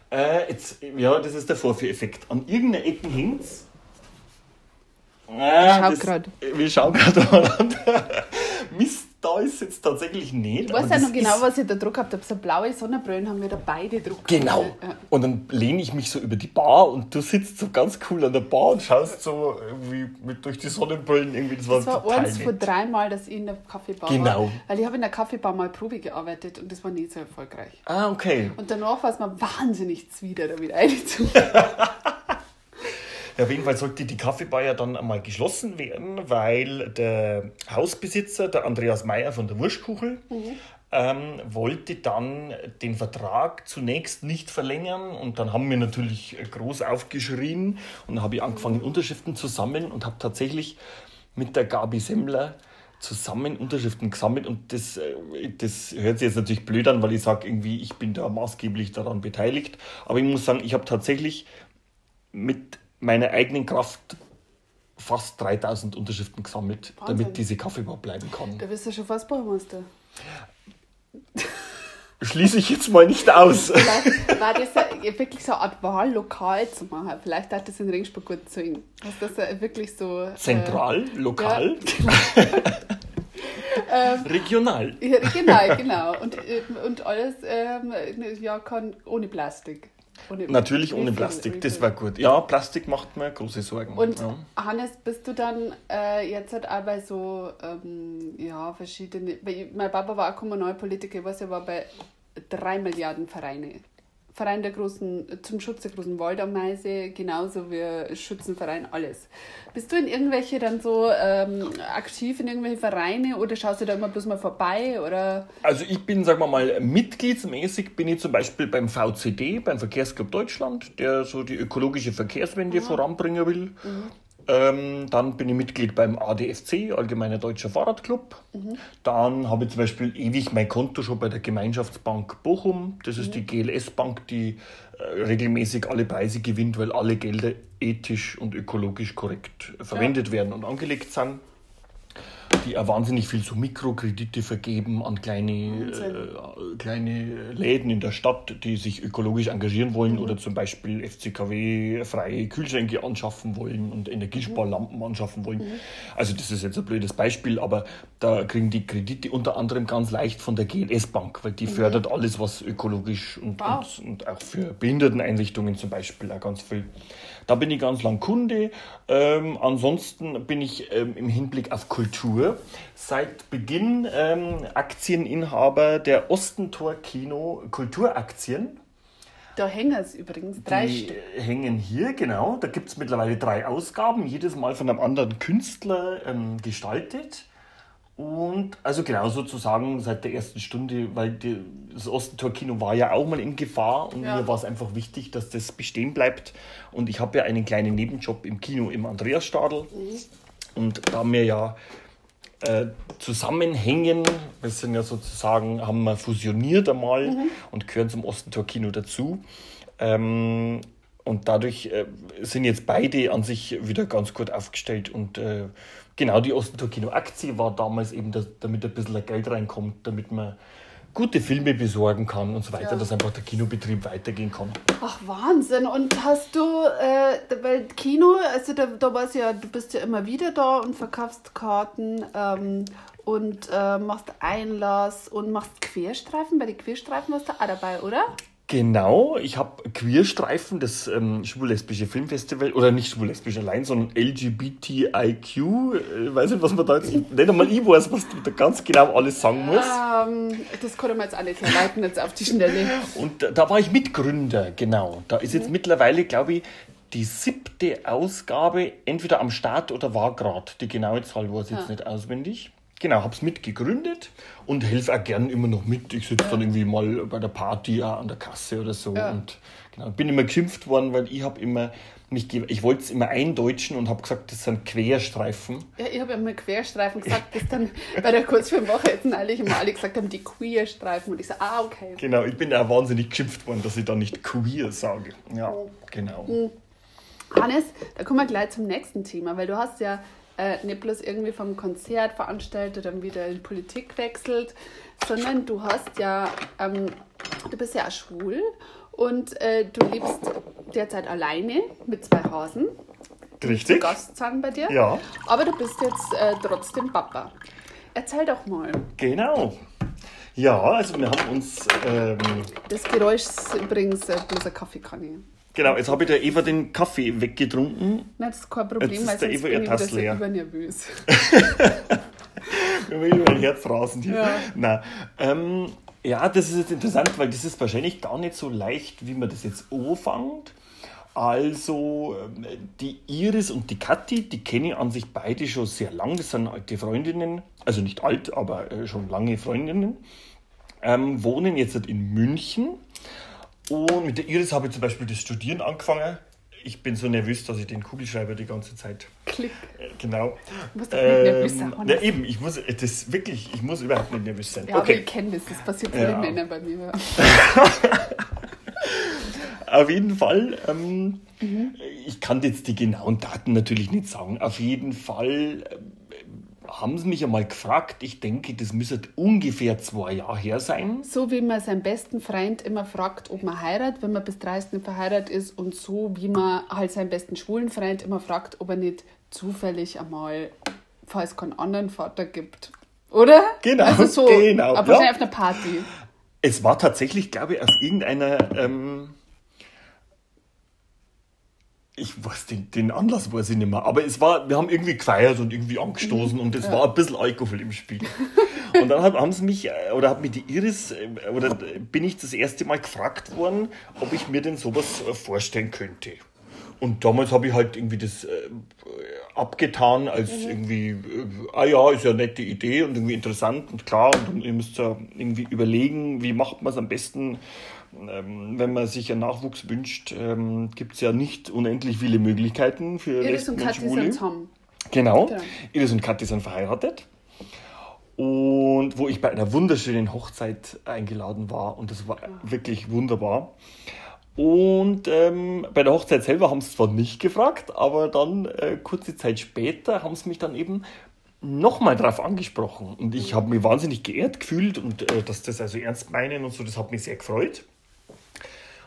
Äh, jetzt, ja, das ist der Vorführeffekt. An irgendeiner Ecke hängt's. Ah, schau das- grad. Wir schauen gerade mal an. Mist, da ist jetzt tatsächlich nicht. Ich weiß ja noch genau, was ich da Druck habe. So blaue Sonnenbrillen haben wir da beide Druck. Genau. Ja. Und dann lehne ich mich so über die Bar und du sitzt so ganz cool an der Bar und schaust so irgendwie mit durch die Sonnenbrillen irgendwie. Das war, Das war total eins von dreimal, dass ich in der Kaffeebar Genau. war. Weil ich habe in der Kaffeebar mal Probe gearbeitet und das war nicht so erfolgreich. Ah, okay. Und danach war es mir wahnsinnig zwider, da wieder reinzukommen. *laughs* Ja, auf jeden Fall sollte die Kaffeebar ja dann einmal geschlossen werden, weil der Hausbesitzer, der Andreas Meyer von der Wurstkuchel, ähm, wollte dann den Vertrag zunächst nicht verlängern. Und dann haben wir natürlich groß aufgeschrien und habe ich angefangen, Unterschriften zu sammeln und habe tatsächlich mit der Gabi Semmler zusammen Unterschriften gesammelt. Und das, äh, das hört sich jetzt natürlich blöd an, weil ich sage irgendwie, ich bin da maßgeblich daran beteiligt, aber ich muss sagen, ich habe tatsächlich mit meiner eigenen Kraft fast 3000 Unterschriften gesammelt, Wahnsinn. damit diese Kaffeebar bleiben kann. Da bist du schon fast Bauermeister. *laughs* Schließe ich jetzt mal nicht aus. *laughs* Vielleicht war das ja wirklich so eine Art Wahllokal zu machen. Vielleicht hat das in Ringsburg gut zu ihm. Hast das ja wirklich so. äh, Zentral, lokal, *laughs* regional. Ja, genau, genau. Und, äh, und alles ähm, ja, kann ohne Plastik. Ohne Natürlich ohne Plastik, das war gut. Ja, Plastik macht mir große Sorgen. Und ja. Hannes, bist du dann äh, jetzt halt auch bei so ähm, ja, verschiedene. Weil mein Papa war auch Kommunalpolitiker, ich weiß, er war bei drei Milliarden Vereine. Verein der großen, zum Schutz der großen Waldameise, genauso wie Schützenverein, alles. Bist du in irgendwelche dann so ähm, aktiv in irgendwelche Vereine oder schaust du da immer bloß mal vorbei? Oder Also ich bin, sagen wir mal, mitgliedsmäßig bin ich zum Beispiel beim VCD, beim Verkehrsclub Deutschland, der so die ökologische Verkehrswende voranbringen will. Ähm, dann bin ich Mitglied beim ADFC, Allgemeiner Deutscher Fahrradclub. Dann habe ich zum Beispiel ewig mein Konto schon bei der Gemeinschaftsbank Bochum. Das ist die GLS-Bank, die äh, regelmäßig alle Preise gewinnt, weil alle Gelder ethisch und ökologisch korrekt verwendet werden und angelegt sind die auch wahnsinnig viel so Mikrokredite vergeben an kleine, äh, kleine Läden in der Stadt, die sich ökologisch engagieren wollen oder zum Beispiel FCKW freie Kühlschränke anschaffen wollen und Energiesparlampen anschaffen wollen. Also das ist jetzt ein blödes Beispiel, aber da kriegen die Kredite unter anderem ganz leicht von der GLS Bank, weil die fördert alles, was ökologisch und, Wow. und, und auch für Behinderteneinrichtungen zum Beispiel auch ganz viel. Da bin ich ganz lang Kunde. Ähm, ansonsten bin ich ähm, im Hinblick auf Kultur seit Beginn ähm, Aktieninhaber der Ostentor Kino Kulturaktien. da hängen es übrigens drei Die Stück. hängen hier, genau. Da gibt es mittlerweile drei Ausgaben, jedes Mal von einem anderen Künstler ähm, gestaltet. Und also genau sozusagen seit der ersten Stunde, weil die, das Ostentor-Kino war ja auch mal in Gefahr und Ja. mir war es einfach wichtig, dass das bestehen bleibt. Und ich habe ja einen kleinen Nebenjob im Kino im Andreasstadel. Und da wir ja äh, zusammenhängen, wir sind ja sozusagen, haben wir fusioniert einmal und gehören zum Ostentor-Kino dazu. Ähm, und dadurch äh, sind jetzt beide an sich wieder ganz gut aufgestellt. Und äh, genau die Ostentor-Kino-Aktie war damals eben, dass, damit ein bisschen Geld reinkommt, damit man gute Filme besorgen kann und so weiter, Ja. dass einfach der Kinobetrieb weitergehen kann. Ach, Wahnsinn. Und hast du, äh, weil Kino, also da, da war's ja, du bist ja immer wieder da und verkaufst Karten ähm, und äh, machst Einlass und machst Querstreifen. Bei den Querstreifen warst du auch dabei, oder? Genau, ich habe Queerstreifen, das ähm, schwul-lesbische Filmfestival, oder nicht schwul-lesbisch allein, sondern LGBTIQ, äh, weiß nicht, was man da jetzt, nicht einmal ich weiß, was du da ganz genau alles sagen musst. Ähm, das konnte man jetzt auch nicht herleiten, jetzt auf die Schnelle. Und da, da war ich Mitgründer, genau. Da ist jetzt mittlerweile, glaube ich, die siebte Ausgabe entweder am Start oder war gerade. Die genaue Zahl weiß ich jetzt nicht auswendig. Genau, habe es mitgegründet und helfe auch gern immer noch mit. Ich sitze dann irgendwie mal bei der Party auch an der Kasse oder so. Ja. Und genau, bin immer geschimpft worden, weil ich habe immer mich, ich wollte es immer eindeutschen und habe gesagt, das sind Querstreifen. Ja, ich habe ja mal Querstreifen gesagt, bis dann *laughs* bei der Kurzfilmwoche jetzt neulich immer alle gesagt haben, die Queerstreifen. Und ich so, ah, okay. Genau, ich bin auch wahnsinnig geschimpft worden, dass ich da nicht queer sage. Ja, genau. Hannes, da kommen wir gleich zum nächsten Thema, weil du hast ja äh, nicht bloß irgendwie vom Konzert veranstaltet, dann wieder in Politik wechselt, sondern du hast ja, ähm, du bist ja auch schwul und äh, du lebst derzeit alleine mit zwei Hasen. Richtig? Gast sind bei dir. Ja. Aber du bist jetzt äh, trotzdem Papa. erzähl doch mal. Genau. Ja, also wir haben uns. Ähm, das Geräusch ist übrigens äh, bloß eine Kaffeekanne. Genau, jetzt habe ich der Eva den Kaffee weggetrunken. Nein, das ist kein Problem, Jetzt ist weil der Eva bin ich wieder so leer. übernervös. Wenn *laughs* wir über ein Herz rasen hier. Ja. Nein. Ähm, ja, das ist jetzt interessant, weil das ist wahrscheinlich gar nicht so leicht, wie man das jetzt anfängt. Also, ähm, die Iris und die Kathi, die kenne ich an sich beide schon sehr lang. Das sind alte Freundinnen, also nicht alt, aber äh, schon lange Freundinnen. Ähm, wohnen jetzt in München. Und mit der Iris habe ich zum Beispiel das Studieren angefangen. Ich bin so nervös, dass ich den Kugelschreiber die ganze Zeit Klick. äh, Genau. Du musst doch nicht nervös sein, Ähm, na eben, ich muss, äh, das wirklich, ich muss überhaupt nicht nervös sein. Ja, aber okay, ich kenne das. Das passiert Ja. vielen Männern bei mir. auf jeden Fall. Ähm, Mhm. Ich kann jetzt die genauen Daten natürlich nicht sagen. Auf jeden Fall ähm, haben sie mich einmal gefragt. Ich denke, das müsste ungefähr zwei Jahre her sein. So wie man seinen besten Freund immer fragt, ob man heiratet, wenn man bis 30 nicht verheiratet ist. Und so wie man halt seinen besten schwulen Freund immer fragt, ob er nicht zufällig einmal, falls es keinen anderen Vater gibt. Oder? Genau, Also so, genau, Aber ja. auf einer Party. Es war tatsächlich, glaube ich, auf irgendeiner. Ähm, ich weiß den, den Anlass weiß ich nicht mehr, aber es war, wir haben irgendwie gefeiert und irgendwie angestoßen und es war ein bisschen Alkohol im Spiel. *laughs* Und dann haben sie mich, äh, oder hat mich die Iris, äh, oder bin ich das erste Mal gefragt worden, ob ich mir denn sowas äh, vorstellen könnte. Und damals habe ich halt irgendwie das äh, abgetan als irgendwie, äh, ah ja, ist ja eine nette Idee und irgendwie interessant und klar. Und ihr müsst ja irgendwie überlegen, wie macht man es am besten, wenn man sich einen Nachwuchs wünscht. Ähm, Gibt es ja nicht unendlich viele Möglichkeiten für Iris und Kathi sind zusammen. Genau. Genau. Iris und Kathi sind verheiratet. Und wo ich bei einer wunderschönen Hochzeit eingeladen war und das war wirklich wunderbar. Und ähm, bei der Hochzeit selber haben sie zwar nicht gefragt, aber dann äh, kurze Zeit später haben sie mich dann eben nochmal drauf angesprochen. Und ich habe mich wahnsinnig geehrt gefühlt und äh, dass das also ernst meinen und so, das hat mich sehr gefreut.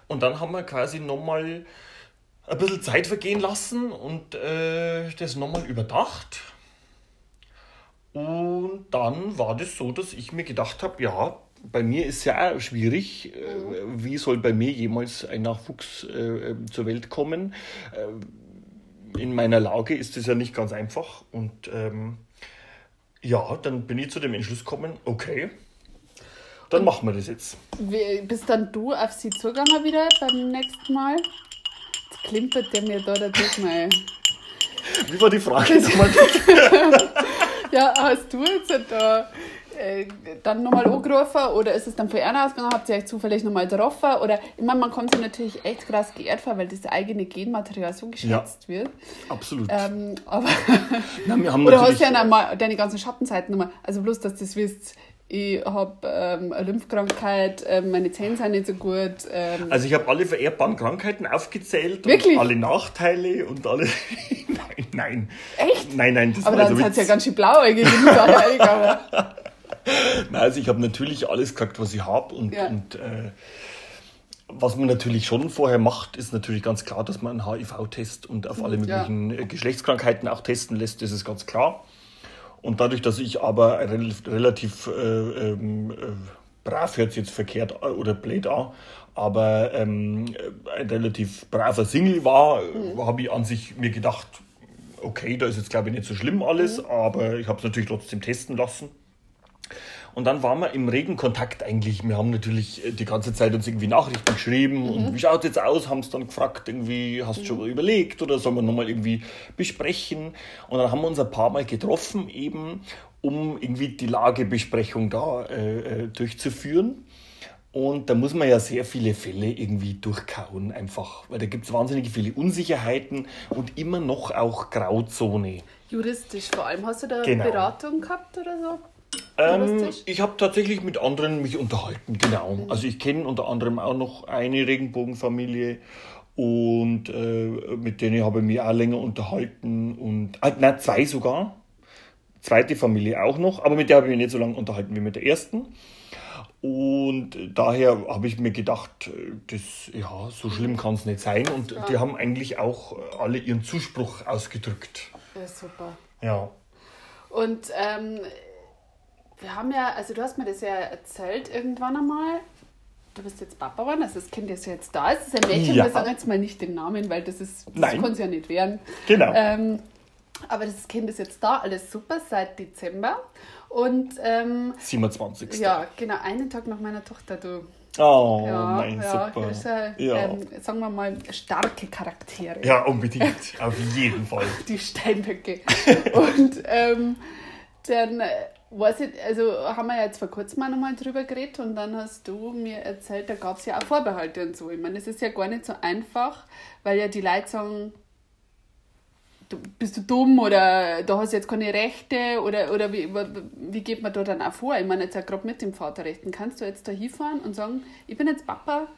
Und dann haben wir quasi nochmal ein bisschen Zeit vergehen lassen und äh, das nochmal überdacht. Und dann war das so, dass ich mir gedacht habe, ja, bei mir ist ja auch schwierig, äh, wie soll bei mir jemals ein Nachwuchs äh, zur Welt kommen. Äh, in meiner Lage ist das ja nicht ganz einfach. Und ähm, ja, dann bin ich zu dem Entschluss gekommen, okay, dann machen wir das jetzt. Wie, bist dann du auf sie zugegangen wieder beim nächsten Mal? Jetzt klimpert der mir da dadurch mal. *laughs* Wie war die Frage nochmal? *laughs* Ja, hast du jetzt da äh, dann nochmal angerufen oder ist es dann von einer ausgegangen? Habt ihr euch zufällig nochmal getroffen? Oder ich meine, man kommt sich natürlich echt krass geehrt vor, weil das eigene Genmaterial so geschätzt wird. Absolut. Ähm, aber Na, wir haben *laughs* oder hast du ja nochmal deine ganzen Schattenseiten nochmal. Also bloß, dass du das wisst. Ich habe ähm, eine Lymphkrankheit, ähm, meine Zähne sind nicht so gut. Ähm, Also ich habe alle vererbbaren Krankheiten aufgezählt Wirklich? und alle Nachteile und alle. *laughs* nein, nein. Echt? Nein, nein, das aber dann also hat es ja ganz schön blauäugig *laughs* Nein, also ich habe natürlich alles gesagt, was ich habe und, Ja. und äh, was man natürlich schon vorher macht, ist natürlich ganz klar, dass man einen HIV-Test und auf alle Ja. möglichen äh, Geschlechtskrankheiten auch testen lässt, das ist ganz klar. Und dadurch, dass ich aber relativ äh, ähm, äh, brav hört jetzt verkehrt äh, oder blöd an, aber ähm, ein relativ braver Single war, Mhm. habe ich an sich mir gedacht, okay, da ist jetzt glaube ich nicht so schlimm alles, Mhm. aber ich habe es natürlich trotzdem testen lassen. Und dann waren wir im regen Kontakt eigentlich. Wir haben natürlich äh, die ganze Zeit uns irgendwie Nachrichten geschrieben und wie schaut jetzt aus? Haben es dann gefragt, irgendwie, hast du schon mal überlegt oder sollen wir nochmal irgendwie besprechen? Und dann haben wir uns ein paar Mal getroffen, eben, um irgendwie die Lagebesprechung da äh, äh, durchzuführen. Und da muss man ja sehr viele Fälle irgendwie durchkauen, einfach, weil da gibt es wahnsinnig viele Unsicherheiten und immer noch auch Grauzone. juristisch vor allem. Hast du da Genau. Beratung gehabt oder so? Ähm, ich habe tatsächlich mit anderen mich unterhalten, genau. Also ich kenne unter anderem auch noch eine Regenbogenfamilie und äh, mit denen habe ich mich auch länger unterhalten und ah, nein, zwei sogar. Zweite Familie auch noch, aber mit der habe ich mich nicht so lange unterhalten wie mit der ersten. Und daher habe ich mir gedacht, äh, das, ja, so schlimm kann es nicht sein. Und die haben eigentlich auch alle ihren Zuspruch ausgedrückt. Ja, super. Ja. Und ähm, wir haben ja, also du hast mir das ja erzählt irgendwann einmal. Du bist jetzt Papa geworden, also das Kind ist ja jetzt da. Es ist ein Mädchen, Ja. wir sagen jetzt mal nicht den Namen, weil das ist, das kann es ja nicht werden. Genau. Ähm, aber das Kind ist jetzt da, alles super, seit Dezember. Und ähm, 27. ja, genau, einen Tag nach meiner Tochter, du. Oh, Ja, nein, ja, super. ist, äh, ja. ähm, sagen wir mal, starke Charaktere. ja, unbedingt. Auf jeden Fall. *laughs* die Steinböcke. und ähm, dann äh, weiß ich, also haben wir ja jetzt vor kurzem auch nochmal drüber geredet und dann hast du mir erzählt, da gab es ja auch Vorbehalte und so. Ich meine, es ist ja gar nicht so einfach, weil ja die Leute sagen, du, bist du dumm oder du hast jetzt keine Rechte oder, oder wie, wie geht man da dann auch vor? Ich meine, jetzt ja gerade mit dem Vaterrechten, kannst du jetzt da hinfahren und sagen, ich bin jetzt Papa,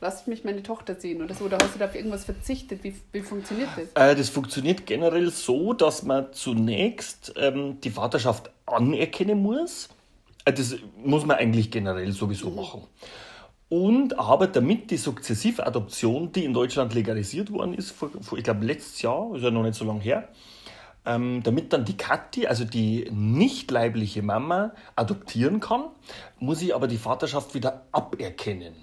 lasst mich meine Tochter sehen oder so, oder hast du da auf irgendwas verzichtet? Wie, wie funktioniert das? Äh, das funktioniert generell so, dass man zunächst ähm, die Vaterschaft anerkennen muss. Äh, das muss man eigentlich generell sowieso machen. Und aber damit die Sukzessivadoption, die in Deutschland legalisiert worden ist, vor, vor, ich glaube letztes Jahr, ist ja noch nicht so lange her, ähm, damit dann die Kathi, also die nicht leibliche Mama, adoptieren kann, muss ich aber die Vaterschaft wieder aberkennen.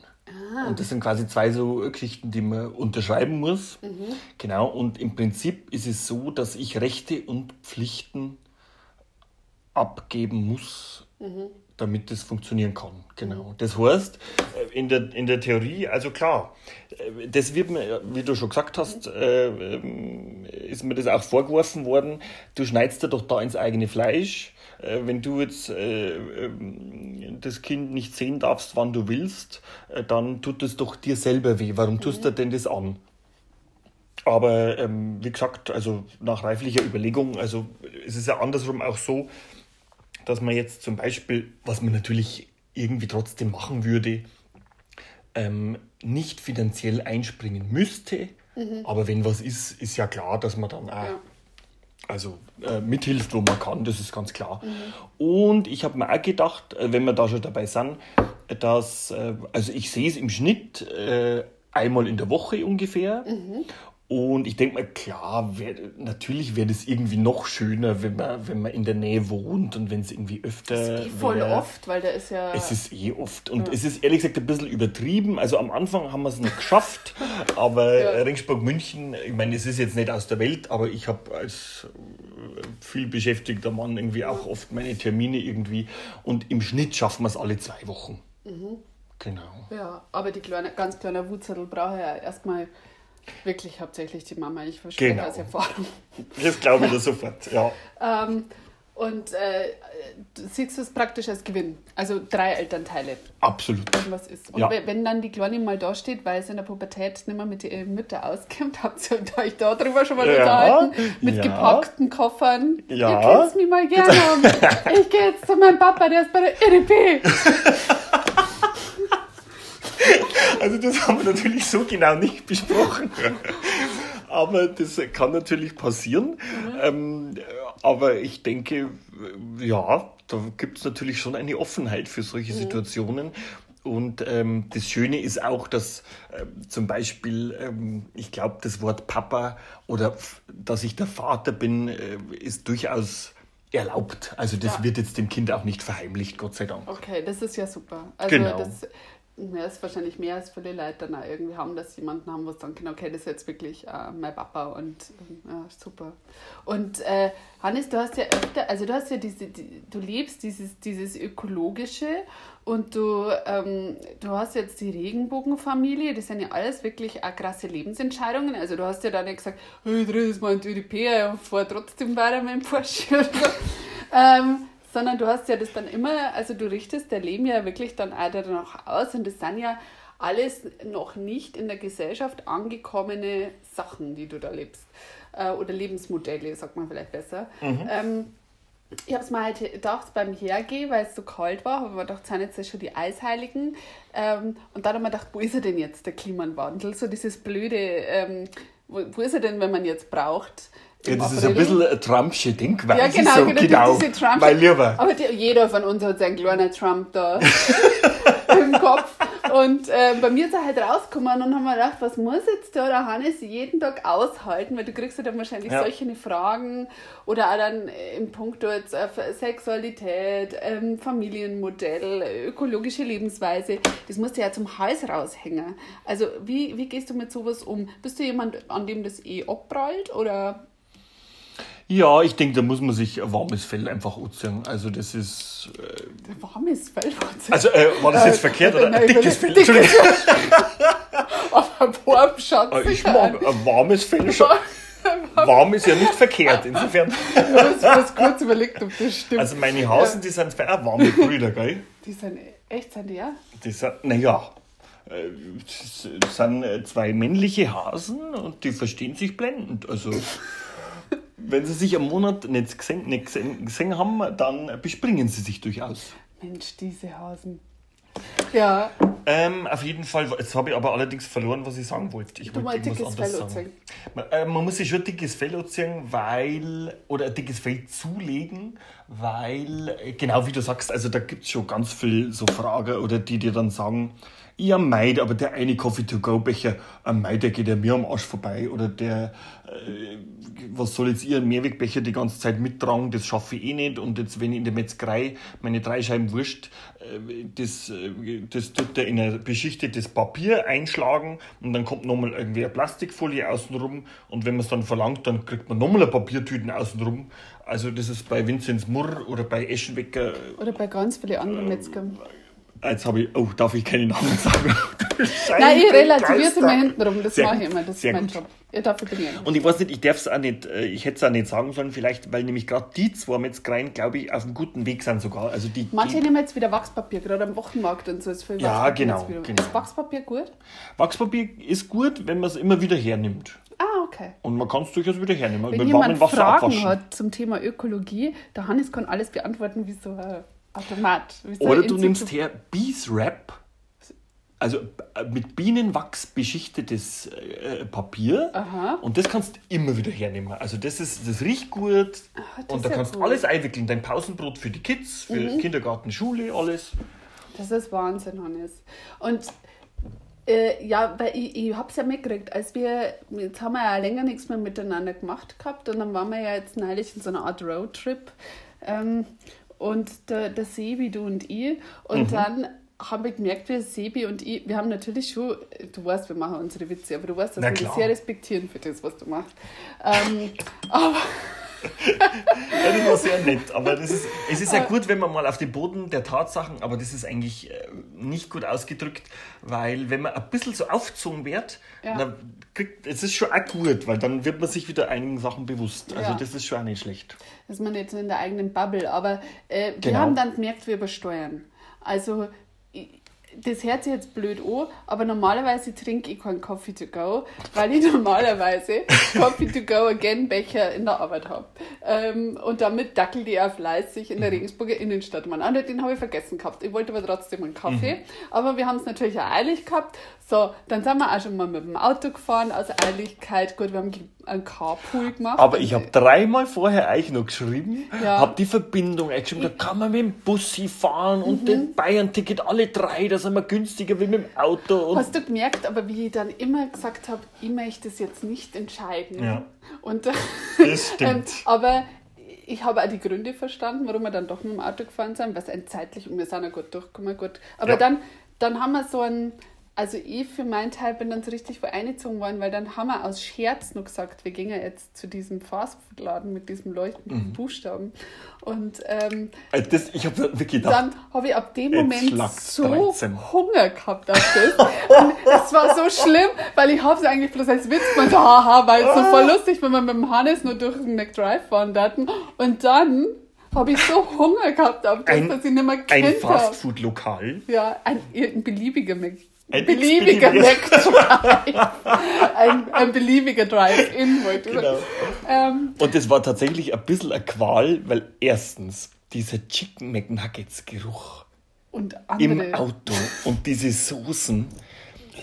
Und das sind quasi zwei so Geschichten, die man unterschreiben muss. Genau, und im Prinzip ist es so, dass ich Rechte und Pflichten abgeben muss, damit das funktionieren kann. Genau. Das heißt, äh, in der, in der Theorie, also klar, äh, das wird mir, wie du schon gesagt hast, äh, ähm, ist mir das auch vorgeworfen worden, du schneidest dir doch da ins eigene Fleisch. Äh, Wenn du jetzt äh, ähm, das Kind nicht sehen darfst, wann du willst, äh, dann tut es doch dir selber weh. Warum tust du denn das an? Aber ähm, wie gesagt, also nach reiflicher Überlegung, also es ist ja andersrum auch so, dass man jetzt zum Beispiel, was man natürlich irgendwie trotzdem machen würde, ähm, nicht finanziell einspringen müsste. Aber wenn was ist, ist ja klar, dass man dann auch Ja. Also äh, mithilft, wo man kann, das ist ganz klar. Und ich habe mir auch gedacht, äh, wenn wir da schon dabei sind, dass, äh, also ich sehe es im Schnitt äh, einmal in der Woche ungefähr. Und ich denke mal, klar, wär, natürlich wäre das irgendwie noch schöner, wenn man, wenn man in der Nähe wohnt und wenn es irgendwie öfter. Das ist eh voll wär. oft, weil da ist ja. Es ist eh oft. Und es ist ehrlich gesagt ein bisschen übertrieben. Also am Anfang haben wir es noch geschafft, *laughs* aber Ja. äh, Ringsburg-München, ich meine, es ist jetzt nicht aus der Welt, aber ich habe als äh, viel beschäftigter Mann irgendwie auch oft meine Termine irgendwie. Und im Schnitt schaffen wir es alle zwei Wochen. Mhm. Genau. Ja, aber die kleine, ganz kleine Wutzettel braucht ja erstmal wirklich hauptsächlich die Mama. Ich verstehe Genau. aus Erfahrung. Das glaube ich dir sofort, ja. Ähm, und äh, du siehst es praktisch als Gewinn. Also drei Elternteile, Absolut. wenn was ist. Und Ja. we- wenn dann die Kleine mal da steht, weil sie in der Pubertät nicht mehr mit ihren Mütter auskommt, *laughs* habt ihr euch da drüber schon mal Ja. unterhalten? Mit Ja. gepackten Koffern. Ja. Ihr könnt mich mal gerne haben. Ich gehe jetzt zu meinem Papa, der ist bei der EDP. *laughs* Also das haben wir natürlich so genau nicht besprochen. Aber das kann natürlich passieren. Ähm, aber ich denke, ja, da gibt es natürlich schon eine Offenheit für solche Situationen. Und ähm, das Schöne ist auch, dass ähm, zum Beispiel, ähm, ich glaube, das Wort Papa oder dass ich der Vater bin, äh, ist durchaus erlaubt. Also das Ja. wird jetzt dem Kind auch nicht verheimlicht, Gott sei Dank. Okay, das ist ja super. Also Genau. das ja, ist wahrscheinlich mehr als viele Leute dann auch irgendwie haben, dass sie jemanden haben, wo sie sagen okay, das ist jetzt wirklich äh, mein Papa und ja, super. Und äh, Hannes, du hast ja öfter, also du hast ja diese, die, du lebst dieses, dieses Ökologische und du, ähm, du hast jetzt die Regenbogenfamilie, das sind ja alles wirklich auch krasse Lebensentscheidungen. Also du hast ja dann nicht gesagt, hey, ich drehe jetzt mal in die ÖDP und fahre trotzdem weiter mit dem Porsche *laughs* ähm, sondern du hast ja das dann immer, also du richtest dein Leben ja wirklich dann auch danach aus und das sind ja alles noch nicht in der Gesellschaft angekommene Sachen, die du da lebst. Äh, oder Lebensmodelle, sagt man vielleicht besser. Ähm, ich habe es mir halt gedacht beim Hergehen, weil es so kalt war, ich mir gedacht, sind jetzt ja schon die Eisheiligen. Ähm, und dann habe ich mir gedacht, wo ist er denn jetzt, der Klimawandel? So dieses blöde, ähm, wo, wo ist er denn, wenn man jetzt braucht? Ja, das ist ein April? bisschen eine Trumpsche Denkweise. Ja, genau, so, genau, genau. diese Trump. Mein Lieber. Aber die, jeder von uns hat seinen kleinen Trump da *laughs* im Kopf. Und äh, bei mir ist er halt rausgekommen und haben wir gedacht, was muss jetzt da der Hannes jeden Tag aushalten? Weil du kriegst ja dann wahrscheinlich Ja. solche Fragen oder auch dann im Punkt jetzt äh, Sexualität, ähm, Familienmodell, ökologische Lebensweise. Das musst du ja zum Hals raushängen. Also wie, wie gehst du mit sowas um? Bist du jemand, an dem das eh abprallt oder Ja, ich denke, da muss man sich ein warmes Fell einfach anziehen. Also das ist... Äh, ein warmes Fell? also äh, war das jetzt verkehrt oder ein nein, dickes Fell? dickes Entschuldigung. *laughs* Auf ein warm schaut Äh, Ich mag ein warmes Fell schon. Warm ist ja nicht verkehrt, insofern. Ich habe jetzt kurz überlegt, ob das stimmt. Also meine Hasen, die sind auch warme Brüder, gell? die sind echt, sind die ja? Die sind, naja, äh, das sind äh, zwei männliche Hasen und die verstehen sich blendend. Also, wenn sie sich am Monat nicht gesehen, nicht gesehen, gesehen haben, dann bespringen sie sich durchaus. Mensch, diese Hasen. Ja, Ähm, auf jeden Fall, jetzt habe ich aber allerdings verloren, was ich sagen wollte. Ich du wollte dickes Fell sagen. Man, äh, man muss sich schon dickes Fell anziehen, weil, oder ein dickes Fell zulegen, weil, äh, genau wie du sagst, also da gibt es schon ganz viel so Fragen, oder die dir dann sagen, ja, Meid, aber der eine Coffee-to-go-Becher, ein Meid, der geht ja mir am Arsch vorbei, oder der, äh, was soll jetzt ihr einen Mehrwegbecher die ganze Zeit mittragen, das schaffe ich eh nicht, und jetzt, wenn ich in der Metzgerei meine drei Scheiben Wurst, äh, das, äh, das tut er in ein beschichtetes Papier einschlagen, und dann kommt nochmal irgendwie eine Plastikfolie außenrum, und wenn man es dann verlangt, dann kriegt man nochmal eine Papiertüten außenrum. Also das ist bei Vinzenz Murr oder bei Eschenwecker Oder bei ganz vielen anderen Metzgern. Jetzt habe ich, oh, darf ich keine Namen sagen? *laughs* Nein, ich relativiere Geister. immer hintenrum. Das Sehr mache ich immer. Das ist mein gut. Job. Ihr darf trainieren. Und ich weiß nicht, ich darf es auch nicht, äh, ich hätte es auch nicht sagen sollen, vielleicht, weil nämlich gerade die zwei Metzgereien, glaube ich, auf einem guten Weg sind sogar. Also die, Manche die nehmen jetzt wieder Wachspapier, gerade am Wochenmarkt und so. Ist viel Ja, genau, genau. Ist Wachspapier gut? Wachspapier ist gut, wenn man es immer wieder hernimmt. Ah, okay. Und man kann es durchaus wieder hernehmen. Wenn mit jemand Fragen abwaschen. hat zum Thema Ökologie, der Hannes kann alles beantworten wie so ein Automat. Oder du nimmst her Bees Wrap, also äh, mit Bienenwachs beschichtetes äh, Papier. Aha. Und das kannst du immer wieder hernehmen. Also das ist, das riecht gut. Ah, das und da kannst du cool. Mhm. alles einwickeln. Dein Pausenbrot für die Kids, für Kindergarten, Schule, alles. Das ist Wahnsinn, Hannes. Und äh, ja, weil ich, ich habe es ja mitgekriegt, als wir, jetzt haben wir ja länger nichts mehr miteinander gemacht gehabt und dann waren wir ja jetzt neulich in so einer Art Roadtrip ähm, und der, der Sebi, du und ich und Mhm. dann haben wir gemerkt, wir Sebi und ich, wir haben natürlich schon, du weißt, wir machen unsere Witze, aber du weißt, dass Na wir dich sehr respektieren für das, was du machst. Ähm, *laughs* aber Ja, das war sehr nett. Aber das ist, es ist ja gut, wenn man mal auf den Boden der Tatsachen, aber das ist eigentlich äh, nicht gut ausgedrückt, weil wenn man ein bisschen so aufgezogen wird, Ja. dann kriegt, es ist schon auch gut, weil dann wird man sich wieder einigen Sachen bewusst. Also Ja. das ist schon auch nicht schlecht. ist man jetzt in der eigenen Bubble. Aber äh, wir Genau. haben dann gemerkt, wir übersteuern. Also, ich- das hört sich jetzt blöd an, aber normalerweise trinke ich keinen Coffee to go, weil ich *laughs* normalerweise Coffee to go again Becher in der Arbeit habe. Ähm, und damit dackelt ich auch fleißig in der Mhm. Regensburger Innenstadt. Man andere, den habe ich vergessen gehabt. Ich wollte aber trotzdem einen Kaffee. Mhm. Aber wir haben es natürlich auch eilig gehabt. So, dann sind wir auch schon mal mit dem Auto gefahren aus Eiligkeit. Gut, wir haben einen Carpool gemacht. Aber ich habe dreimal vorher euch noch geschrieben, Ja. habe die Verbindung eingeschrieben, da kann man mit dem Bussi fahren Mhm. und den Bayern-Ticket alle drei, da sind wir günstiger wie mit dem Auto. Und Hast du gemerkt, aber wie ich dann immer gesagt habe, ich möchte es jetzt nicht entscheiden. Ja. Und, *laughs* Das stimmt. ähm, aber ich habe auch die Gründe verstanden, warum wir dann doch mit dem Auto gefahren sind, was ein zeitlich und wir sind ja gut durchgekommen. Gut. Aber Ja. dann, dann haben wir so ein, also ich für meinen Teil bin dann so richtig voll eingezogen worden, weil dann haben wir aus Scherz noch gesagt, wir gehen ja jetzt zu diesem Fastfood-Laden mit diesem leuchtenden Mhm. Buchstaben. Und ähm, Äh, das, ich habe wirklich gedacht, dann habe ich ab dem Moment so 13. Hunger gehabt auf das. Und es war so schlimm, weil ich habe es eigentlich bloß als Witz gemacht, haha, weil es so voll lustig, wenn wir mit dem Hannes nur durch den McDrive fahren daten. Und dann habe ich so Hunger gehabt auf das, Ein- dass ich nicht mehr ein kennt habe. Fastfood-Lokal. Ja, ein, ein beliebiger Mac. Ein beliebiger McDrive. ein, ein beliebiger Drive-In, wollte ich Genau. Ähm, Und das war tatsächlich ein bisschen eine Qual, weil erstens dieser Chicken McNuggets Geruch und im. Auto und diese Soßen.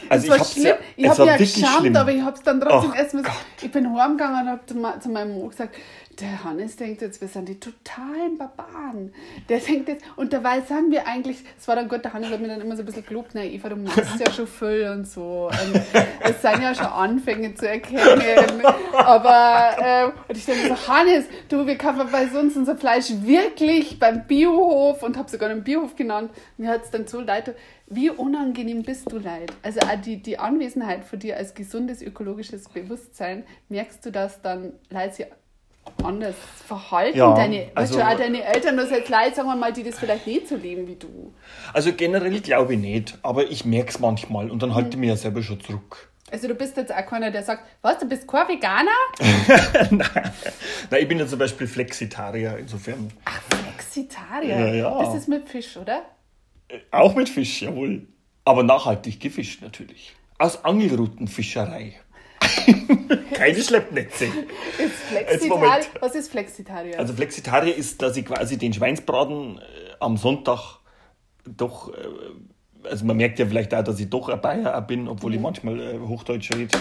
Also das war ich hab's schlimm. ja- ich es habe war ja geschämt, schlimm. aber ich habe es dann trotzdem erstmal. Gott. Ich bin heimgegangen und habe zu, me- zu meinem Mann gesagt, der Hannes denkt jetzt, wir sind die totalen Barbaren. Der *laughs* denkt jetzt, und dabei sagen wir eigentlich, es war dann gut, der Hannes hat mir dann immer so ein bisschen gelobt, na Eva, du machst ja schon viel und so. Und es sind ja schon Anfänge zu erkennen. Aber, ähm, und ich denke so, Hannes, du, wir kaufen bei uns unser Fleisch wirklich beim Biohof und habe sogar einen Biohof genannt. Mir hat es dann so leid, wie unangenehm bist du leid? Also auch die, die Anwesenheit von dir als gesundes ökologisches Bewusstsein, merkst du, dass dann Leute sich anders verhalten? Ja, deine, also- also, auch deine Eltern, das jetzt Leute, sagen wir mal, die das vielleicht nicht so leben wie du. Also generell glaube ich nicht, aber ich merke es manchmal und dann halte ich mich ja selber schon zurück. Also du bist jetzt auch keiner, der sagt, was, du bist kein Veganer? *laughs* Nein, ich bin ja zum Beispiel Flexitarier, insofern Flexitarier. Ja, ja. Das ist mit Fisch, oder? Auch mit Fisch, jawohl. Aber nachhaltig gefischt natürlich. Aus Angelroutenfischerei. *laughs* Keine Schleppnetze. Ist Jetzt Flexitarier. Moment. Was ist Flexitarier? Also Flexitarier ist, dass ich quasi den Schweinsbraten äh, am Sonntag doch, äh, also man merkt ja vielleicht auch, dass ich doch ein Bayer auch bin, obwohl ich manchmal äh, Hochdeutsch rede,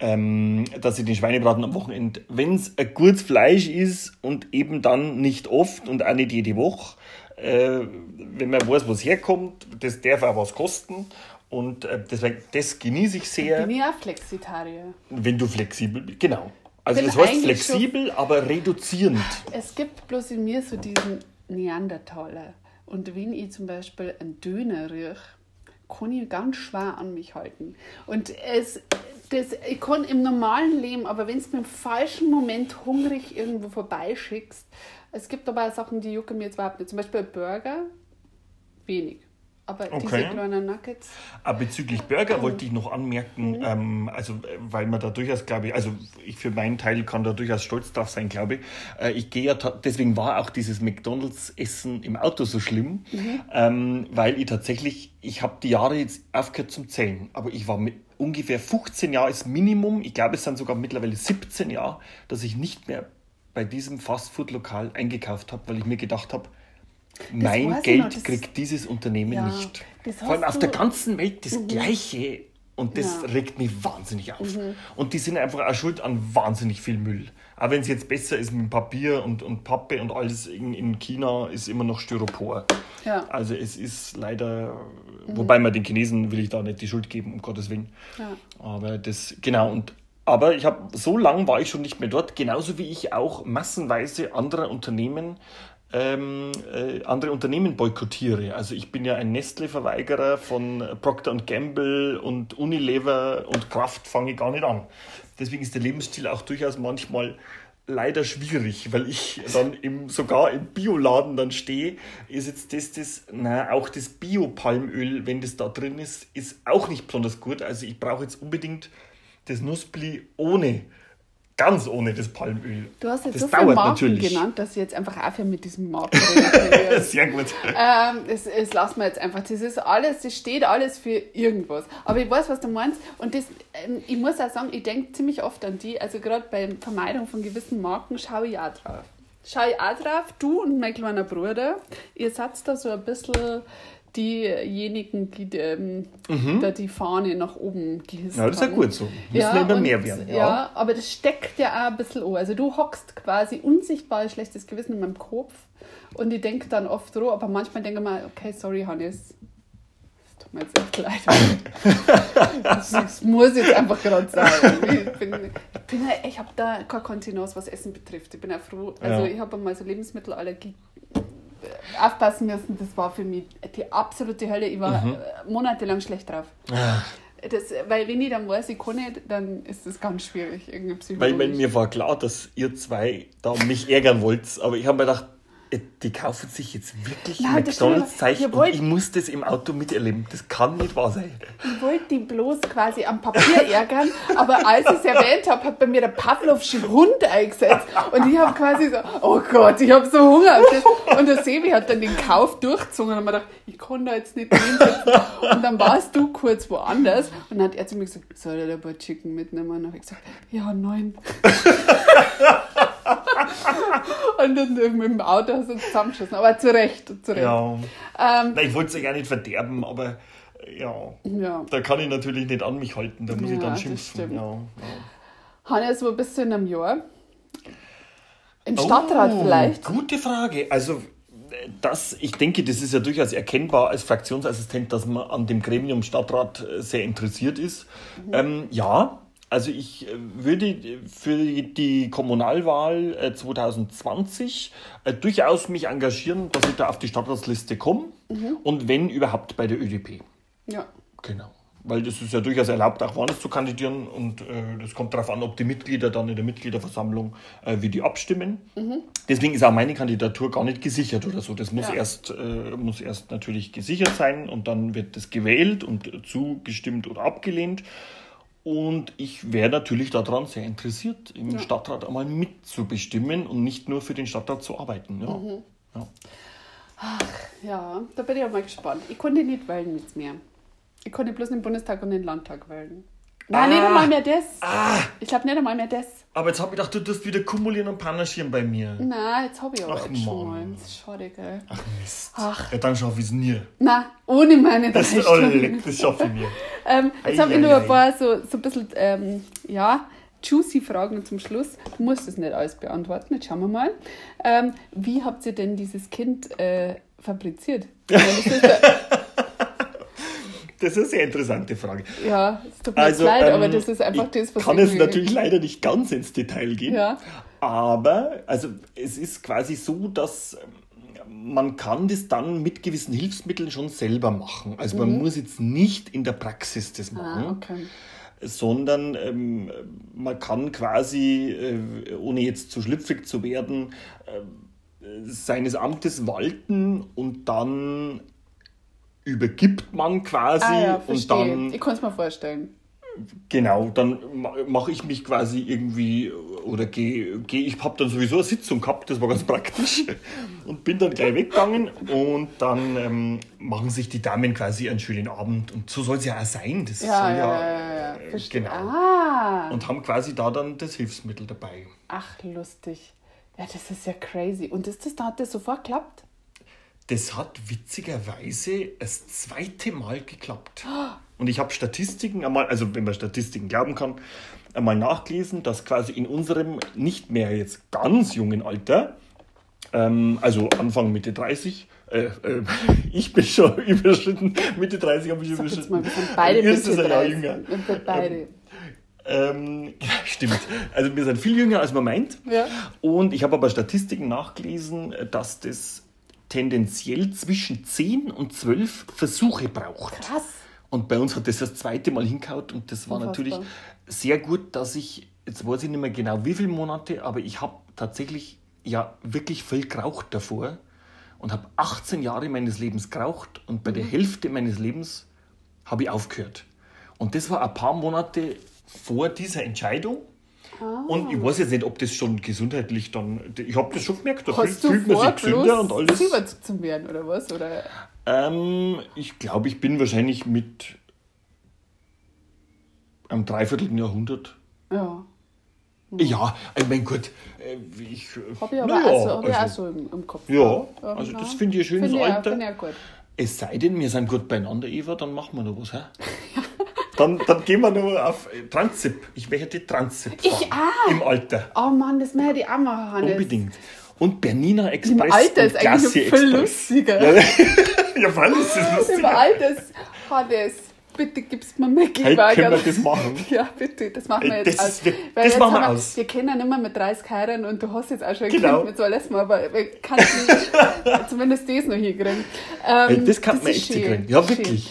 ähm, dass ich den Schweinebraten am Wochenende, wenn es ein gutes Fleisch ist und eben dann nicht oft und auch nicht jede Woche, äh, wenn man weiß, wo es herkommt, das darf auch was kosten und äh, deswegen, das genieße ich sehr, bin ich auch Flexitarier. wenn du flexibel bist. Genau. Also Bin das heißt flexibel, aber reduzierend. Es gibt bloß in mir so diesen Neandertaler. Und wenn ich zum Beispiel einen Döner rieche, kann ich ganz schwer an mich halten. Und es, das, ich kann im normalen Leben, aber wenn du mir im falschen Moment hungrig irgendwo vorbeischickst, es gibt aber auch Sachen, die jucken mir jetzt überhaupt nicht. Zum Beispiel Burger, wenig. Aber diese Okay. kleinen Nuggets, Aber bezüglich Burger wollte ich noch anmerken, ähm, also äh, weil man da durchaus, glaube ich, also ich für meinen Teil kann da durchaus stolz drauf sein, glaube ich. Äh, ich gehe ja, deswegen war auch dieses McDonalds-Essen im Auto so schlimm, ähm, weil ich tatsächlich, ich habe die Jahre jetzt aufgehört zum Zählen, aber ich war mit ungefähr 15 Jahre als Minimum, ich glaube es sind sogar mittlerweile 17 Jahre, dass ich nicht mehr bei diesem Fastfood-Lokal eingekauft habe, weil ich mir gedacht habe, mein Geld noch, kriegt dieses Unternehmen Ja, nicht. Vor allem auf der ganzen Welt das Gleiche. Und das Ja. regt mich wahnsinnig auf. Und die sind einfach auch schuld an wahnsinnig viel Müll. Auch wenn es jetzt besser ist mit Papier und, und Pappe und alles in, in China, ist immer noch Styropor. Ja. Also es ist leider, wobei man den Chinesen will ich da nicht die Schuld geben, um Gottes Willen. Ja. Aber das, genau, und aber ich habe so lange war ich schon nicht mehr dort, genauso wie ich auch massenweise andere Unternehmen ähm, äh, andere Unternehmen boykottiere. Also ich bin ja ein Nestle-Verweigerer von Procter Gamble und Unilever und Kraft fange ich gar nicht an. Deswegen ist der Lebensstil auch durchaus manchmal leider schwierig, weil ich dann im, sogar im Bioladen dann stehe, ist jetzt das, das, na, auch das Bio-Palmöl, wenn das da drin ist, ist auch nicht besonders gut. Also ich brauche jetzt unbedingt das Nussbli ohne, ganz ohne das Palmöl. Du hast jetzt das so viele Marken natürlich. genannt, dass ich jetzt einfach aufhören mit diesem Marken. *laughs* Sehr gut. ähm, es lassen wir jetzt einfach. Das ist alles, das steht alles für irgendwas. Aber ich weiß, was du meinst. Und das, ähm, ich muss auch sagen, ich denke ziemlich oft an die. Also gerade bei Vermeidung von gewissen Marken schaue ich auch drauf. Schaue ich auch drauf. Du und mein kleiner Bruder, ihr seid da so ein bisschen diejenigen, die ähm, da die Fahne nach oben gehisst Mhm. Ja, das ist ja haben. gut so. Müssen wir immer mehr werden. Ja. Ja. aber das steckt ja auch ein bisschen an. Also du hockst quasi unsichtbar schlechtes Gewissen in meinem Kopf und ich denke dann oft so, aber manchmal denke ich mir, okay, sorry Hannes, das tut mir jetzt echt leid. das, *laughs* das muss jetzt einfach gerade sein. Ich bin, ich, bin ja- ich habe da keine Kontinenz, was Essen betrifft. Ich bin ja froh, also Ja. ich habe einmal so Lebensmittelallergie aufpassen müssen, das war für mich die absolute Hölle. Ich war Mhm. äh, monatelang schlecht drauf. Ah. Das, weil wenn ich dann weiß, ich kann nicht, dann ist das ganz schwierig. Irgendwie Weil, psychologisch. weil mir war klar, dass ihr zwei da mich ärgern wollt. Aber ich habe mir gedacht, die kaufen sich jetzt wirklich McDonalds-Zeichen und ich muss das im Auto miterleben. Das kann nicht wahr sein. Ich wollte die bloß quasi am Papier ärgern, aber als ich es erwähnt habe, hat bei mir der Pavlovsche Hund eingesetzt. Und ich habe quasi so, oh Gott, ich habe so Hunger. auf das. Und der Sebi hat dann den Kauf durchgezogen und mir gedacht, ich kann da jetzt nicht hinsetzen. Und dann warst du kurz woanders und dann hat er zu mir gesagt, soll er da ein paar Chicken mitnehmen? Und dann habe ich gesagt, ja, nein. *laughs* und dann mit dem Auto hast du zusammengeschossen. Aber zu Recht, zu Recht. Ja. Ähm, Nein, ich wollte es ja gar nicht verderben, aber ja, Ja. da kann ich natürlich nicht an mich halten, da muss ich Ja, dann das schimpfen. Ja, ja. Hannes, wo bist du in einem Jahr? Im Stadtrat Oh, vielleicht? Gute Frage. Also, das, ich denke, das ist ja durchaus erkennbar als Fraktionsassistent, dass man an dem Gremium Stadtrat äh, sehr interessiert ist. Ähm, ja, also ich äh, würde für die Kommunalwahl äh, 2020 äh, durchaus mich engagieren, dass ich da auf die Stadtratsliste komme und wenn überhaupt bei der ÖDP. Ja. Genau. Weil das ist ja durchaus erlaubt, auch woanders zu kandidieren. Und äh, das kommt darauf an, ob die Mitglieder dann in der Mitgliederversammlung, äh, wie die abstimmen. Deswegen ist auch meine Kandidatur gar nicht gesichert oder so. Das muss, Ja. erst, äh, muss erst natürlich gesichert sein und dann wird das gewählt und zugestimmt oder abgelehnt. Und ich wäre natürlich daran sehr interessiert, im Stadtrat einmal mitzubestimmen und nicht nur für den Stadtrat zu arbeiten. Ja. Ja. Ja, da bin ich auch mal gespannt. Ich konnte nicht wählen jetzt mehr. Ich konnte bloß den Bundestag und den Landtag wählen. Nein, Ah. nicht einmal mehr das. Ich glaube nicht einmal mehr das. Aber jetzt habe ich gedacht, du tust wieder kumulieren und panaschieren bei mir. Nein, jetzt habe ich aber Ach, jetzt schon mal. Das ist schade, gell? Ach Mist. Ach. Ja, dann schaffe ich es nie. Nein, ohne meine Das, oh, Stunden. das schaffe ich nie. *laughs* Ähm, jetzt habe ich nur ein ei. paar so, so ein bisschen, ähm, ja, juicy Fragen zum Schluss. Du musst es nicht alles beantworten, jetzt schauen wir mal. Ähm, wie habt ihr denn dieses Kind äh, fabriziert? *laughs* Ich das ist eine sehr interessante Frage. ja, es tut mir Also, leid, aber ähm, das ist einfach ich das, was kann es natürlich leider nicht ganz ins Detail gehen. Ja. Aber also es ist quasi so, dass ähm, man kann das dann mit gewissen Hilfsmitteln schon selber machen. Also man muss jetzt nicht in der Praxis das machen. Mhm. Ah, okay. sondern ähm, man kann quasi, äh, ohne jetzt zu schlüpfrig zu werden, äh, seines Amtes walten und dann übergibt man quasi Ah ja, und dann ich kann es mir vorstellen. genau dann mache ich mich quasi irgendwie oder gehe geh, ich habe dann sowieso eine Sitzung gehabt das war ganz praktisch *laughs* und bin dann gleich weggegangen und dann ähm, machen sich die Damen quasi einen schönen Abend und so soll es ja auch sein das Ja, soll ja, ja, ja, äh, genau Ah, und haben quasi da dann das Hilfsmittel dabei. ach, lustig. Ja, das ist ja crazy. Und ist das, da hat das sofort geklappt? Das hat witzigerweise das zweite Mal geklappt. Und ich habe Statistiken einmal, also wenn man Statistiken glauben kann, einmal nachgelesen, dass quasi in unserem nicht mehr jetzt ganz jungen Alter, ähm, also Anfang Mitte 30, äh, äh, *laughs* ich bin schon *laughs* überschritten, Mitte 30 habe ich Sag jetzt überschritten. mal, wir sind beide Ihr Mitte ein Jahr 30. jünger. Und wir beide. Ähm, *laughs* stimmt. Also wir sind viel jünger, als man meint. Ja. Und ich habe aber Statistiken nachgelesen, dass das tendenziell zwischen 10 und 12 Versuche braucht. Krass. Und bei uns hat das das zweite Mal hingehaut und das war Unfassbar. natürlich sehr gut, dass ich, jetzt weiß ich nicht mehr genau wie viele Monate, aber ich habe tatsächlich ja wirklich viel geraucht davor und habe 18 Jahre meines Lebens geraucht und bei Mhm. der Hälfte meines Lebens habe ich aufgehört. Und das war ein paar Monate vor dieser Entscheidung. Ah. Und ich weiß jetzt nicht, ob das schon gesundheitlich dann. Ich habe das schon gemerkt, da Hast du fühlt man vor, sich gesünder und alles. 70 zu werden, oder was? Oder? Ähm, ich glaube, ich bin wahrscheinlich mit einem Dreiviertel Jahrhundert. Ja. Ja, ich mein Gott, äh, ich. Habe ich aber naja, auch, so, hab ich auch also, so im, im Kopf. Ja, Ja, also ja. das finde ich ein schönes ich auch- Alter. ich auch gut. Es sei denn, wir sind gut beieinander, Eva, dann machen wir noch was, hä? *laughs* *laughs* dann, dann gehen wir noch auf Transzip. Ich möchte Transzip Ich fahren. auch. Im Alter. Oh Mann, das möchte ich auch machen, Hannes. Unbedingt. Und Bernina Im Express Alter und ist eigentlich viel Express. lustiger. Ja, *laughs* ja allem ist das Im lustiger. Alter ist Hannes, bitte gibst mir mal Hey, können wir das machen? *laughs* Ja, bitte, das machen wir jetzt das aus. wir- Weil das jetzt machen wir aus. Wir kennen immer mit 30 heiraten und du hast jetzt auch schon ein Genau. Kind mit so lassen wir, aber wir kannst nicht, *laughs* zumindest das noch hinkriegen. Ähm, Ey, das kann man ist echt schön, hinkriegen. Ja, schön.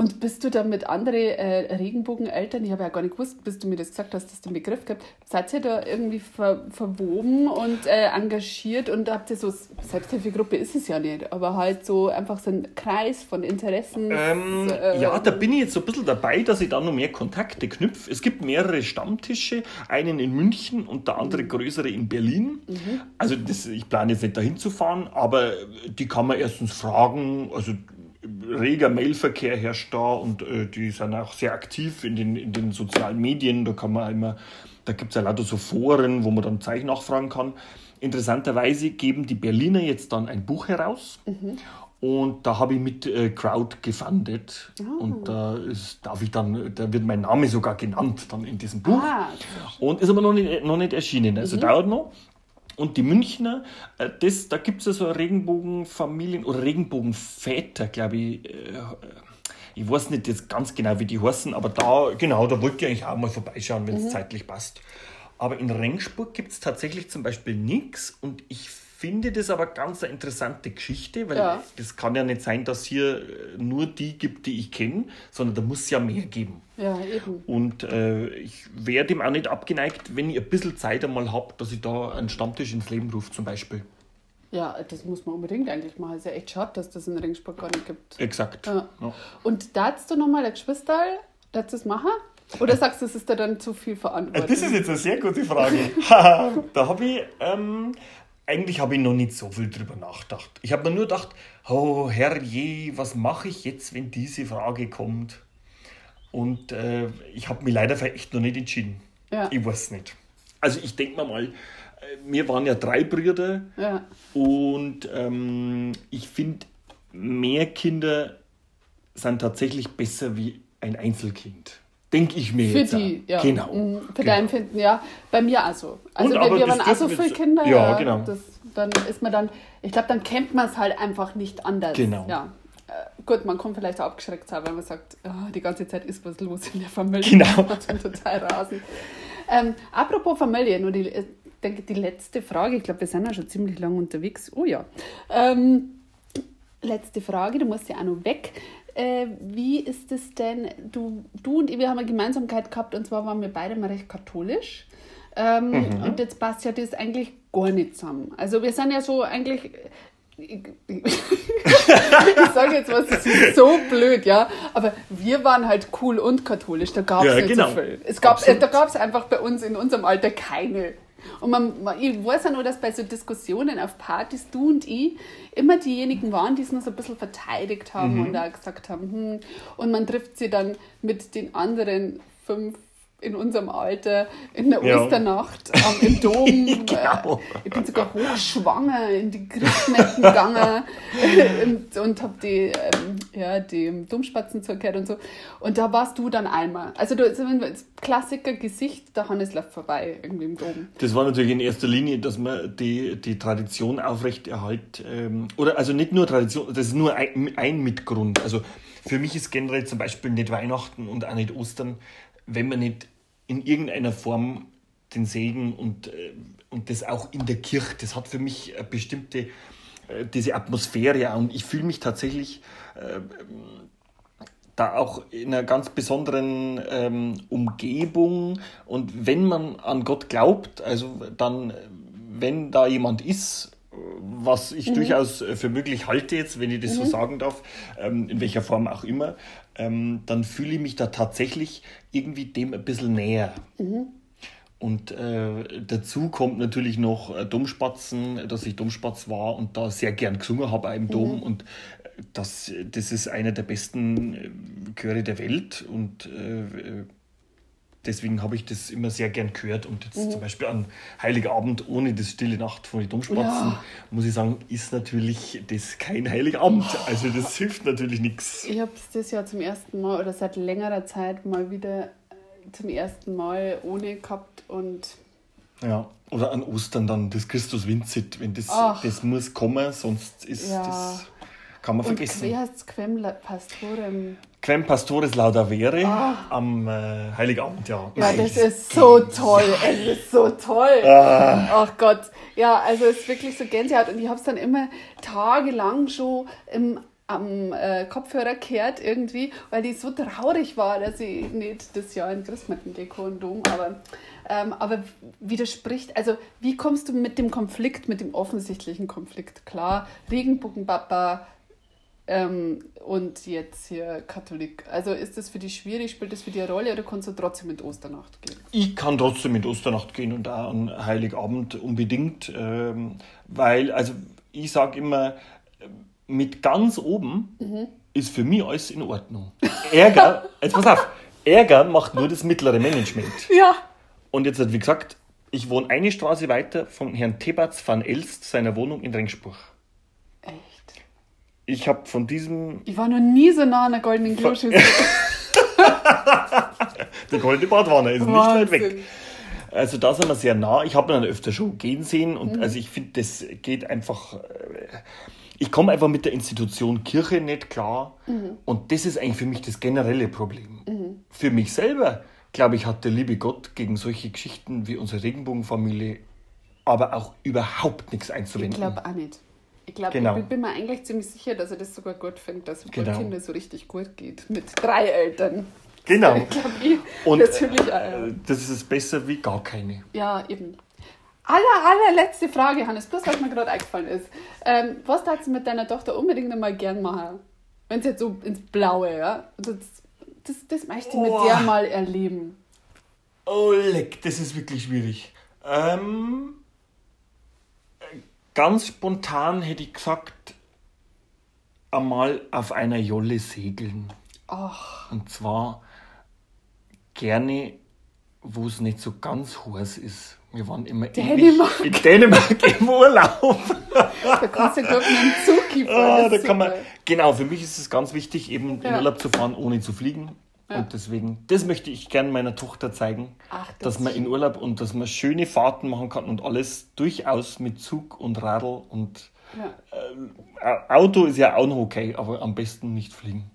Und bist du da mit anderen äh, Regenbogeneltern, ich habe ja gar nicht gewusst, bis du mir das gesagt hast, dass es den Begriff gibt, seid ihr da irgendwie ver verwoben und äh, engagiert und habt ihr so, Selbsthilfegruppe ist es ja nicht, aber halt so einfach so ein Kreis von Interessen. Ähm, äh, ja, da bin ich jetzt so ein bisschen dabei, dass ich da noch mehr Kontakte knüpfe. Es gibt mehrere Stammtische, einen in München und der andere größere in Berlin. Also das, ich plane jetzt nicht dahin zu fahren, aber die kann man erstens fragen, also reger Mailverkehr herrscht da und äh, die sind auch sehr aktiv in den, in den sozialen Medien. Da kann man immer, da gibt es ja lauter so Foren, wo man dann Zeichen nachfragen kann. Interessanterweise geben die Berliner jetzt dann ein Buch heraus. Und da habe ich mit äh, Crowd gefundet. Oh. Und da ist, darf ich dann, da wird mein Name sogar genannt dann in diesem Buch. Ah, und ist aber noch nicht, noch nicht erschienen. Also dauert noch. Und die Münchner, äh, das, da gibt es ja so Regenbogenfamilien oder Regenbogenväter, glaube ich. Äh, ich weiß nicht jetzt ganz genau, wie die heißen, aber da, genau, da wollte ich eigentlich auch mal vorbeischauen, wenn es zeitlich passt. Aber in Rengsburg gibt es tatsächlich zum Beispiel nichts und ich finde das aber ganz eine interessante Geschichte, weil Ja. das kann ja nicht sein, dass hier äh, nur die gibt, die ich kenne, sondern da muss es ja mehr geben. ja, eben. Und äh, ich wäre dem auch nicht abgeneigt, wenn ich ein bisschen Zeit einmal habe, dass ich da einen Stammtisch ins Leben rufe zum Beispiel. Ja, das muss man unbedingt eigentlich machen. ist ja echt schade, dass das in Ringsburg gar nicht gibt. Exakt. Ja. Ja. Und darfst du nochmal ein Geschwisterl, darfst du das machen? Oder sagst du, das ist dir dann zu viel Verantwortung? Äh, Das ist jetzt eine sehr gute Frage. *laughs* Da habe ich, ähm, eigentlich habe ich noch nicht so viel drüber nachgedacht. Ich habe mir nur gedacht, oh Herrje, was mache ich jetzt, wenn diese Frage kommt? Und äh, ich habe mich leider echt noch nicht entschieden. Ja. Ich weiß nicht. Also ich denke mir mal, äh, wir waren ja drei Brüder Ja, und ähm, ich finde, mehr Kinder sind tatsächlich besser wie ein Einzelkind. Denke ich mir für jetzt. die, ja. Genau. Mhm, Für genau. dein Finden, ja. Bei mir also. Also Und wir, aber wir das waren auch so viele Kinder. Ja, genau. Das, dann ist man dann, ich glaube, dann kennt man es halt einfach nicht anders. Genau. Ja. Äh, Gut, man kommt vielleicht auch abgeschreckt sein, weil man sagt, ah, die ganze Zeit ist was los in der Familie. Genau. *laughs* Man tut total rasen. Ähm, apropos Familie, nur die, ich denke, die letzte Frage, ich glaube, wir sind ja schon ziemlich lange unterwegs. Oh ja. Ähm, letzte Frage, du musst ja auch noch weg. Äh, wie ist es denn, du, du und ich, wir haben eine Gemeinsamkeit gehabt und zwar waren wir beide mal recht katholisch. Ähm, Und jetzt passt ja das eigentlich gar nicht zusammen. Also wir sind ja so eigentlich, ich, *laughs* ich, ich sage jetzt was, das ist so blöd, ja, aber wir waren halt cool und katholisch, da gab es Ja, nicht genau. so viel. Es gab, Absolut. da gab es einfach bei uns in unserem Alter keine. Und man, man, ich weiß ja nur, dass bei so Diskussionen auf Partys du und ich immer diejenigen waren, die es noch so ein bisschen verteidigt haben Mhm. und da gesagt haben, hm, und man trifft sie dann mit den anderen fünf in unserem Alter in der Ja. Osternacht am, im Dom. *laughs* Genau. Äh, Ich bin sogar hochschwanger in die Christnetten gegangen und, und habe die, ähm, ja, die Domspatzen zugehört und so. Und da warst du dann einmal. Also du das Klassiker Gesicht, der Hannes läuft vorbei irgendwie im Dom. Das war natürlich in erster Linie, dass man die, die Tradition aufrechterhalt, ähm, oder also nicht nur Tradition, das ist nur ein, ein Mitgrund. Also für mich ist generell zum Beispiel nicht Weihnachten und auch nicht Ostern, wenn man nicht in irgendeiner Form den Segen und, äh, und das auch in der Kirche, das hat für mich eine bestimmte, äh, diese Atmosphäre und ich fühle mich tatsächlich da auch in einer ganz besonderen ähm, Umgebung. Und wenn man an Gott glaubt, also dann, äh, wenn da jemand ist, äh, was ich durchaus äh, für möglich halte jetzt, wenn ich das so sagen darf, ähm, in welcher Form auch immer, ähm, dann fühle ich mich da tatsächlich irgendwie dem ein bisschen näher. Und äh, dazu kommt natürlich noch äh, Domspatzen, dass ich Domspatz war und da sehr gern gesungen habe im Dom. Und äh, das, das ist einer der besten äh, Chöre der Welt. Und äh, äh, deswegen habe ich das immer sehr gern gehört. Und jetzt zum Beispiel an Heiligabend ohne das Stille Nacht von den Domspatzen, Ja. muss ich sagen, ist natürlich das kein Heiligabend. Also das *laughs* hilft natürlich nichts. Ich habe es das Jahr zum ersten Mal oder seit längerer Zeit mal wieder äh, zum ersten Mal ohne gehabt und Ja. Oder an Ostern dann das Christus Vincit, wenn das, Ach. das muss kommen, sonst ist Ja. das kann man Und vergessen. wie heißt es? Quem Pastorem? Quem Pastores Laudavere am äh, Heiligabend, ja. Ja, das ist so toll. Es ist so toll. Ah. Ach Gott. Ja, also es ist wirklich so Gänsehaut. Und ich habe es dann immer tagelang schon im, am äh, Kopfhörer gehört irgendwie, weil ich so traurig war, dass ich nicht das Jahr in Christmatten Deko und Dom, aber, ähm, aber widerspricht, also wie kommst du mit dem Konflikt, mit dem offensichtlichen Konflikt klar? Regenbogenpapa, ähm, und jetzt hier Katholik. Also ist das für dich schwierig? Spielt das für dich eine Rolle oder kannst du trotzdem mit Osternacht gehen? Ich kann trotzdem mit Osternacht gehen und auch an Heiligabend unbedingt, ähm, weil, also ich sage immer, mit ganz oben Mhm. ist für mich alles in Ordnung. Ärger, *laughs* jetzt pass auf, Ärger macht nur das mittlere Management. Ja. Und jetzt, wie gesagt, ich wohne eine Straße weiter von Herrn Tebatz van Elst, seiner Wohnung in Rengsburg. Ich habe von diesem. Ich war noch nie so nah an der goldenen Kloschüssel. *laughs* Die goldene Badwanne ist Wahnsinn. nicht weit weg. Also da sind wir sehr nah. Ich habe ihn dann öfter schon gehen sehen und mhm. also ich finde, das geht einfach. Äh, ich komme einfach mit der Institution Kirche nicht klar mhm. und das ist eigentlich für mich das generelle Problem. Mhm. Für mich selber, glaube ich, hat der liebe Gott gegen solche Geschichten wie unsere Regenbogenfamilie aber auch überhaupt nichts einzuwenden. Ich glaube auch nicht. Ich glaube, genau. ich bin mir eigentlich ziemlich sicher, dass er das sogar gut findet, dass es genau. Kindern so richtig gut geht. Mit drei Eltern. Genau. *laughs* Ich ich Und ja. das ist besser wie gar keine. Ja, eben. Aller, allerletzte Frage, Hannes, bloß was mir gerade eingefallen ist. Ähm, was darfst du mit deiner Tochter unbedingt einmal gern machen? Wenn es jetzt so ins Blaue, ja? Das, das, das möchte ich oh. mit dir mal erleben. Oh, leck, das ist wirklich schwierig. Ähm, ganz spontan hätte ich gesagt, einmal auf einer Jolle segeln. Ach. Und zwar gerne, wo es nicht so ganz heiß ist. Wir waren immer Dänemark. in Dänemark im Urlaub. Da kannst du glaube ich einen Zug ah, da kann man, Genau, für mich ist es ganz wichtig, eben ja. in Urlaub zu fahren, ohne zu fliegen. Ja. Und deswegen, das möchte ich gerne meiner Tochter zeigen, Ach, das dass man in Urlaub und dass man schöne Fahrten machen kann und alles durchaus mit Zug und Radl und ja. äh, Auto ist ja auch noch okay, aber am besten nicht fliegen.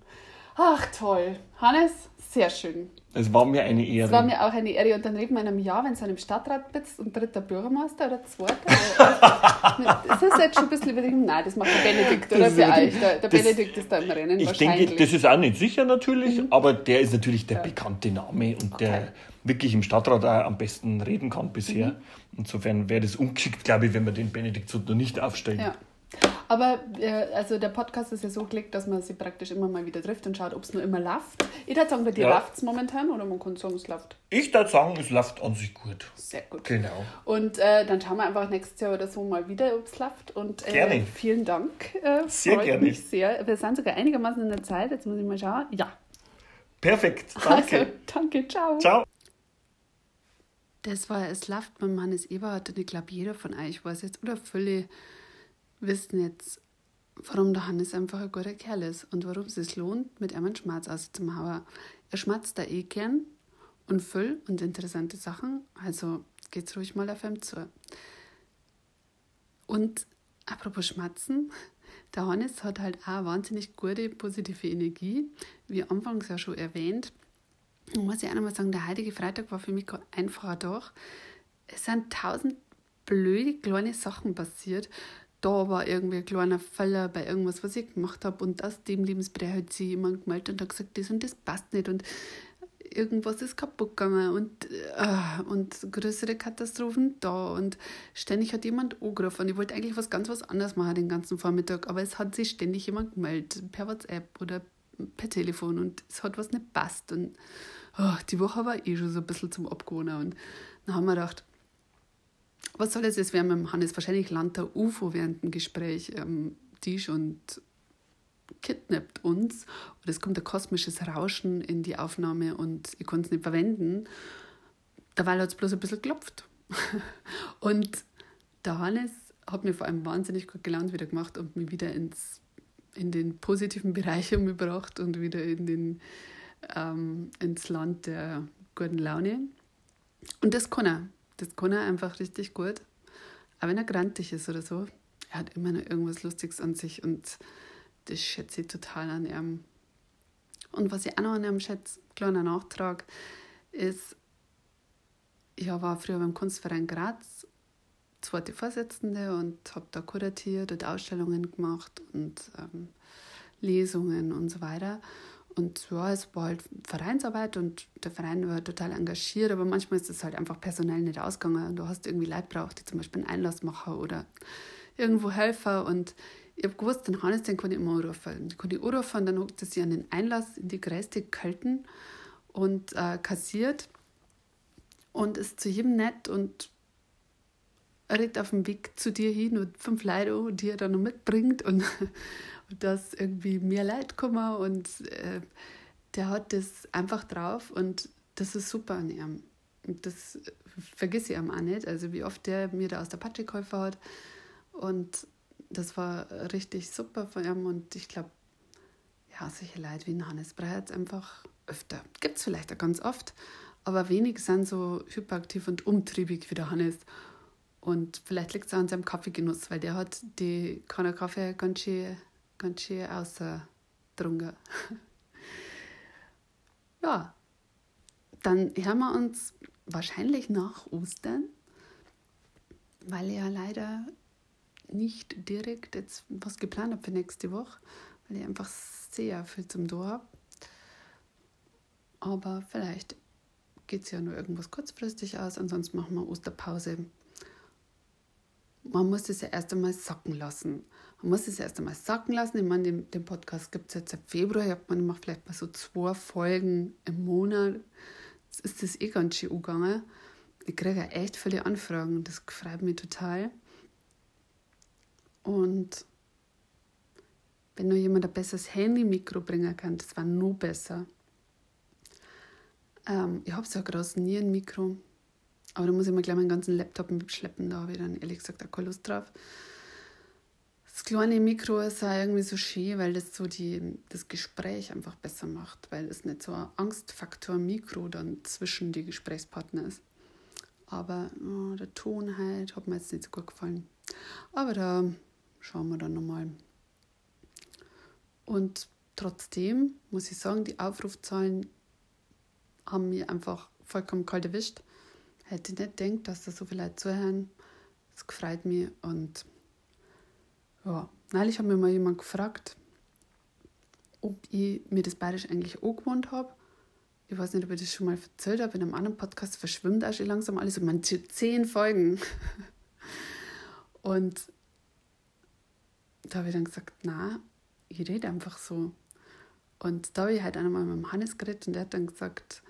Ach toll. Hannes, sehr schön. Es war mir eine Ehre. Es war mir auch eine Ehre. Und dann reden wir in einem Jahr, wenn du im Stadtrat bist und dritter Bürgermeister oder zweiter. *laughs* das ist jetzt schon ein bisschen übertrieben. Nein, das macht der Benedikt oder für euch. Der, der Benedikt ist da im Rennen Ich denke, das ist auch nicht sicher natürlich, mhm. aber der ist natürlich der ja. bekannte Name und okay. der wirklich im Stadtrat auch am besten reden kann bisher. Mhm. Insofern wäre das ungeschickt, glaube ich, wenn wir den Benedikt so nicht aufstellen. Ja. Aber äh, also der Podcast ist ja so gelegt, dass man sie praktisch immer mal wieder trifft und schaut, ob es nur immer läuft. Ich würde sagen, bei dir ja. läuft es momentan oder man kann sagen, es läuft. Ich würde sagen, es läuft an sich gut. Sehr gut. Genau. Und äh, dann schauen wir einfach nächstes Jahr oder so mal wieder, ob es läuft. Und äh, gerne. vielen Dank. Äh, sehr freut gerne. mich sehr. Wir sind sogar einigermaßen in der Zeit. Jetzt muss ich mal schauen. Ja. Perfekt. *laughs* Danke. Also, danke. Ciao. Ciao. Das war Es läuft beim Hannes Eberhardt und ich glaube, jeder von euch weiß jetzt oder viele wissen jetzt, warum der Hannes einfach ein guter Kerl ist und warum es sich lohnt, mit ihm einen Schmerz auszumachen. Er schmatzt da eh gern und viel und interessante Sachen, also geht's ruhig mal auf ihm zu. Und apropos Schmatzen, der Hannes hat halt auch wahnsinnig gute, positive Energie, wie anfangs ja schon erwähnt. Und muss ich auch nochmal sagen, der heutige Freitag war für mich einfach ein Tag. Es sind tausend blöde kleine Sachen passiert, da war irgendwie ein kleiner Fehler bei irgendwas, was ich gemacht habe. Und aus dem Lebensbereich hat sich jemand gemeldet und hat gesagt, das und das passt nicht. Und irgendwas ist kaputt gegangen und, äh, und größere Katastrophen da. Und ständig hat jemand angerufen. Ich wollte eigentlich was ganz was anderes machen den ganzen Vormittag. Aber es hat sich ständig jemand gemeldet, per WhatsApp oder per Telefon. Und es hat was nicht passt. Und oh, die Woche war eh schon so ein bisschen zum Abgewohnen. Und dann haben wir gedacht, was soll es jetzt werden mit Hannes? Wahrscheinlich landet der UFO während dem Gespräch ähm, Tisch und kidnappt uns. Oder es kommt ein kosmisches Rauschen in die Aufnahme und ich konnte es nicht verwenden. Dabei hat es bloß ein bisschen geklopft. *laughs* und der Hannes hat mir vor allem wahnsinnig gut gelernt wieder gemacht und mich wieder ins, in den positiven Bereich umgebracht und wieder in den, ähm, ins Land der guten Laune. Und das kann er. Das kann er einfach richtig gut. Aber wenn er grantig ist oder so, er hat immer noch irgendwas Lustiges an sich und das schätze ich total an ihm. Und was ich auch noch an ihm schätze, kleiner Nachtrag, ist, ich war früher beim Kunstverein Graz zweite Vorsitzende und habe da kuratiert und Ausstellungen gemacht und ähm, Lesungen und so weiter. Und ja, es war halt Vereinsarbeit und der Verein war total engagiert, aber manchmal ist es halt einfach personell nicht ausgegangen. Du hast irgendwie Leute braucht, die zum Beispiel einen Einlass machen oder irgendwo Helfer. Und ich habe gewusst, den Hannes, den kann ich immer anrufen. Den kann ich anrufen und dann hockt er sich an den Einlass in die größte Kälten und äh, kassiert und ist zu jedem nett und redet auf dem Weg zu dir hin und fünf Leute, die er dann noch mitbringt und *laughs* dass irgendwie mehr Leid kommen und äh, der hat das einfach drauf und das ist super an ihm. Und das vergesse ich ihm auch nicht, also wie oft der mir da aus der Patsche geholfen hat und das war richtig super von ihm und ich glaube, ja, solche Leute wie ein Hannes braucht einfach öfter. Gibt es vielleicht auch ganz oft, aber wenig sind so hyperaktiv und umtriebig wie der Hannes. Und vielleicht liegt es auch an seinem Kaffeegenuss, weil der hat die Kanne Kaffee ganz schön, ganz schön außerdrungen. ja, dann hören wir uns wahrscheinlich nach Ostern, weil ich ja leider nicht direkt jetzt was geplant habe für nächste Woche, weil ich einfach sehr viel zum Tor habe. Aber vielleicht geht es ja nur irgendwas kurzfristig aus, ansonsten machen wir Osterpause. Man muss es ja erst einmal sacken lassen. Man muss es erst einmal sacken lassen. Ich meine, den, den Podcast gibt es jetzt seit Februar. Ich man macht vielleicht mal so zwei Folgen im Monat. Jetzt ist das eh ganz schön umgegangen. Ich kriege ja echt viele Anfragen und das freut mich total. Und wenn nur jemand ein besseres Handy-Mikro bringen kann, das war noch besser. Ähm, ich habe so ein großes Nierenmikro, aber da muss ich mir gleich meinen ganzen Laptop mitschleppen. Da habe ich dann ehrlich gesagt auch keine Lust drauf. Kleine Mikro ist auch irgendwie so schön, weil das so die, das Gespräch einfach besser macht, weil es nicht so ein Angstfaktor Mikro dann zwischen die Gesprächspartner ist. Aber oh, der Ton halt hat mir jetzt nicht so gut gefallen. Aber da schauen wir dann nochmal. Und trotzdem muss ich sagen, die Aufrufzahlen haben mich einfach vollkommen kalt erwischt. Hätte nicht gedacht, dass da so viele Leute zuhören. Das freut mich. Und ja, neulich hat mir mal jemand gefragt, ob ich mir das Bayerisch eigentlich auch gewohnt habe. Ich weiß nicht, ob ich das schon mal erzählt habe. In einem anderen Podcast verschwimmt auch schon langsam alles. Und man zehn Folgen. *laughs* Und da habe ich dann gesagt, na, ich rede einfach so. Und da habe ich halt einmal mit dem Hannes geredet und der hat dann gesagt,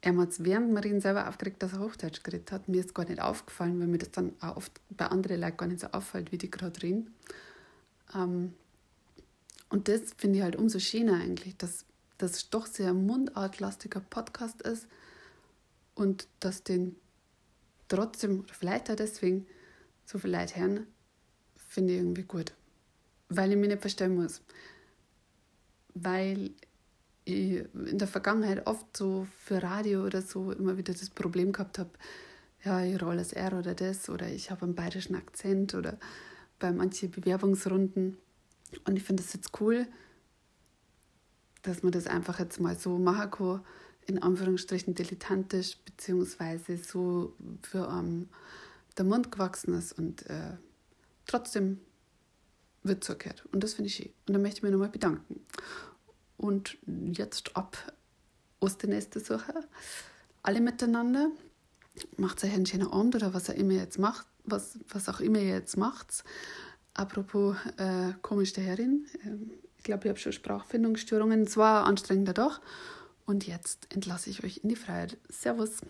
er hat es während Marien selber aufgeregt, dass er Hochdeutsch geredet hat. Mir ist gar nicht aufgefallen, weil mir das dann auch oft bei anderen Leuten gar nicht so auffällt, wie die gerade reden. Ähm, und das finde ich halt umso schöner eigentlich, dass das doch sehr mundartlastiger Podcast ist und dass den trotzdem, vielleicht auch deswegen, so viele Leute hören, finde ich irgendwie gut. Weil ich mich nicht verstellen muss. Weil in der Vergangenheit oft so für Radio oder so immer wieder das Problem gehabt habe, ja, ich rolle das R oder das oder ich habe einen bayerischen Akzent oder bei manchen Bewerbungsrunden. Und ich finde es jetzt cool, dass man das einfach jetzt mal so machen kann, in Anführungsstrichen dilettantisch, beziehungsweise so für um, der Mund gewachsen ist und äh, trotzdem wird zugehört. Und das finde ich schön. Und da möchte ich mich nochmal bedanken. Und jetzt ab Osterneste suche. Alle miteinander. Macht euch einen schönen Abend oder was auch immer ihr jetzt macht. Was, was auch immer ihr jetzt macht. Apropos äh, komisch daherin. Ähm, ich glaube, ich habe schon Sprachfindungsstörungen. Es war anstrengender doch. Und jetzt entlasse ich euch in die Freiheit. Servus.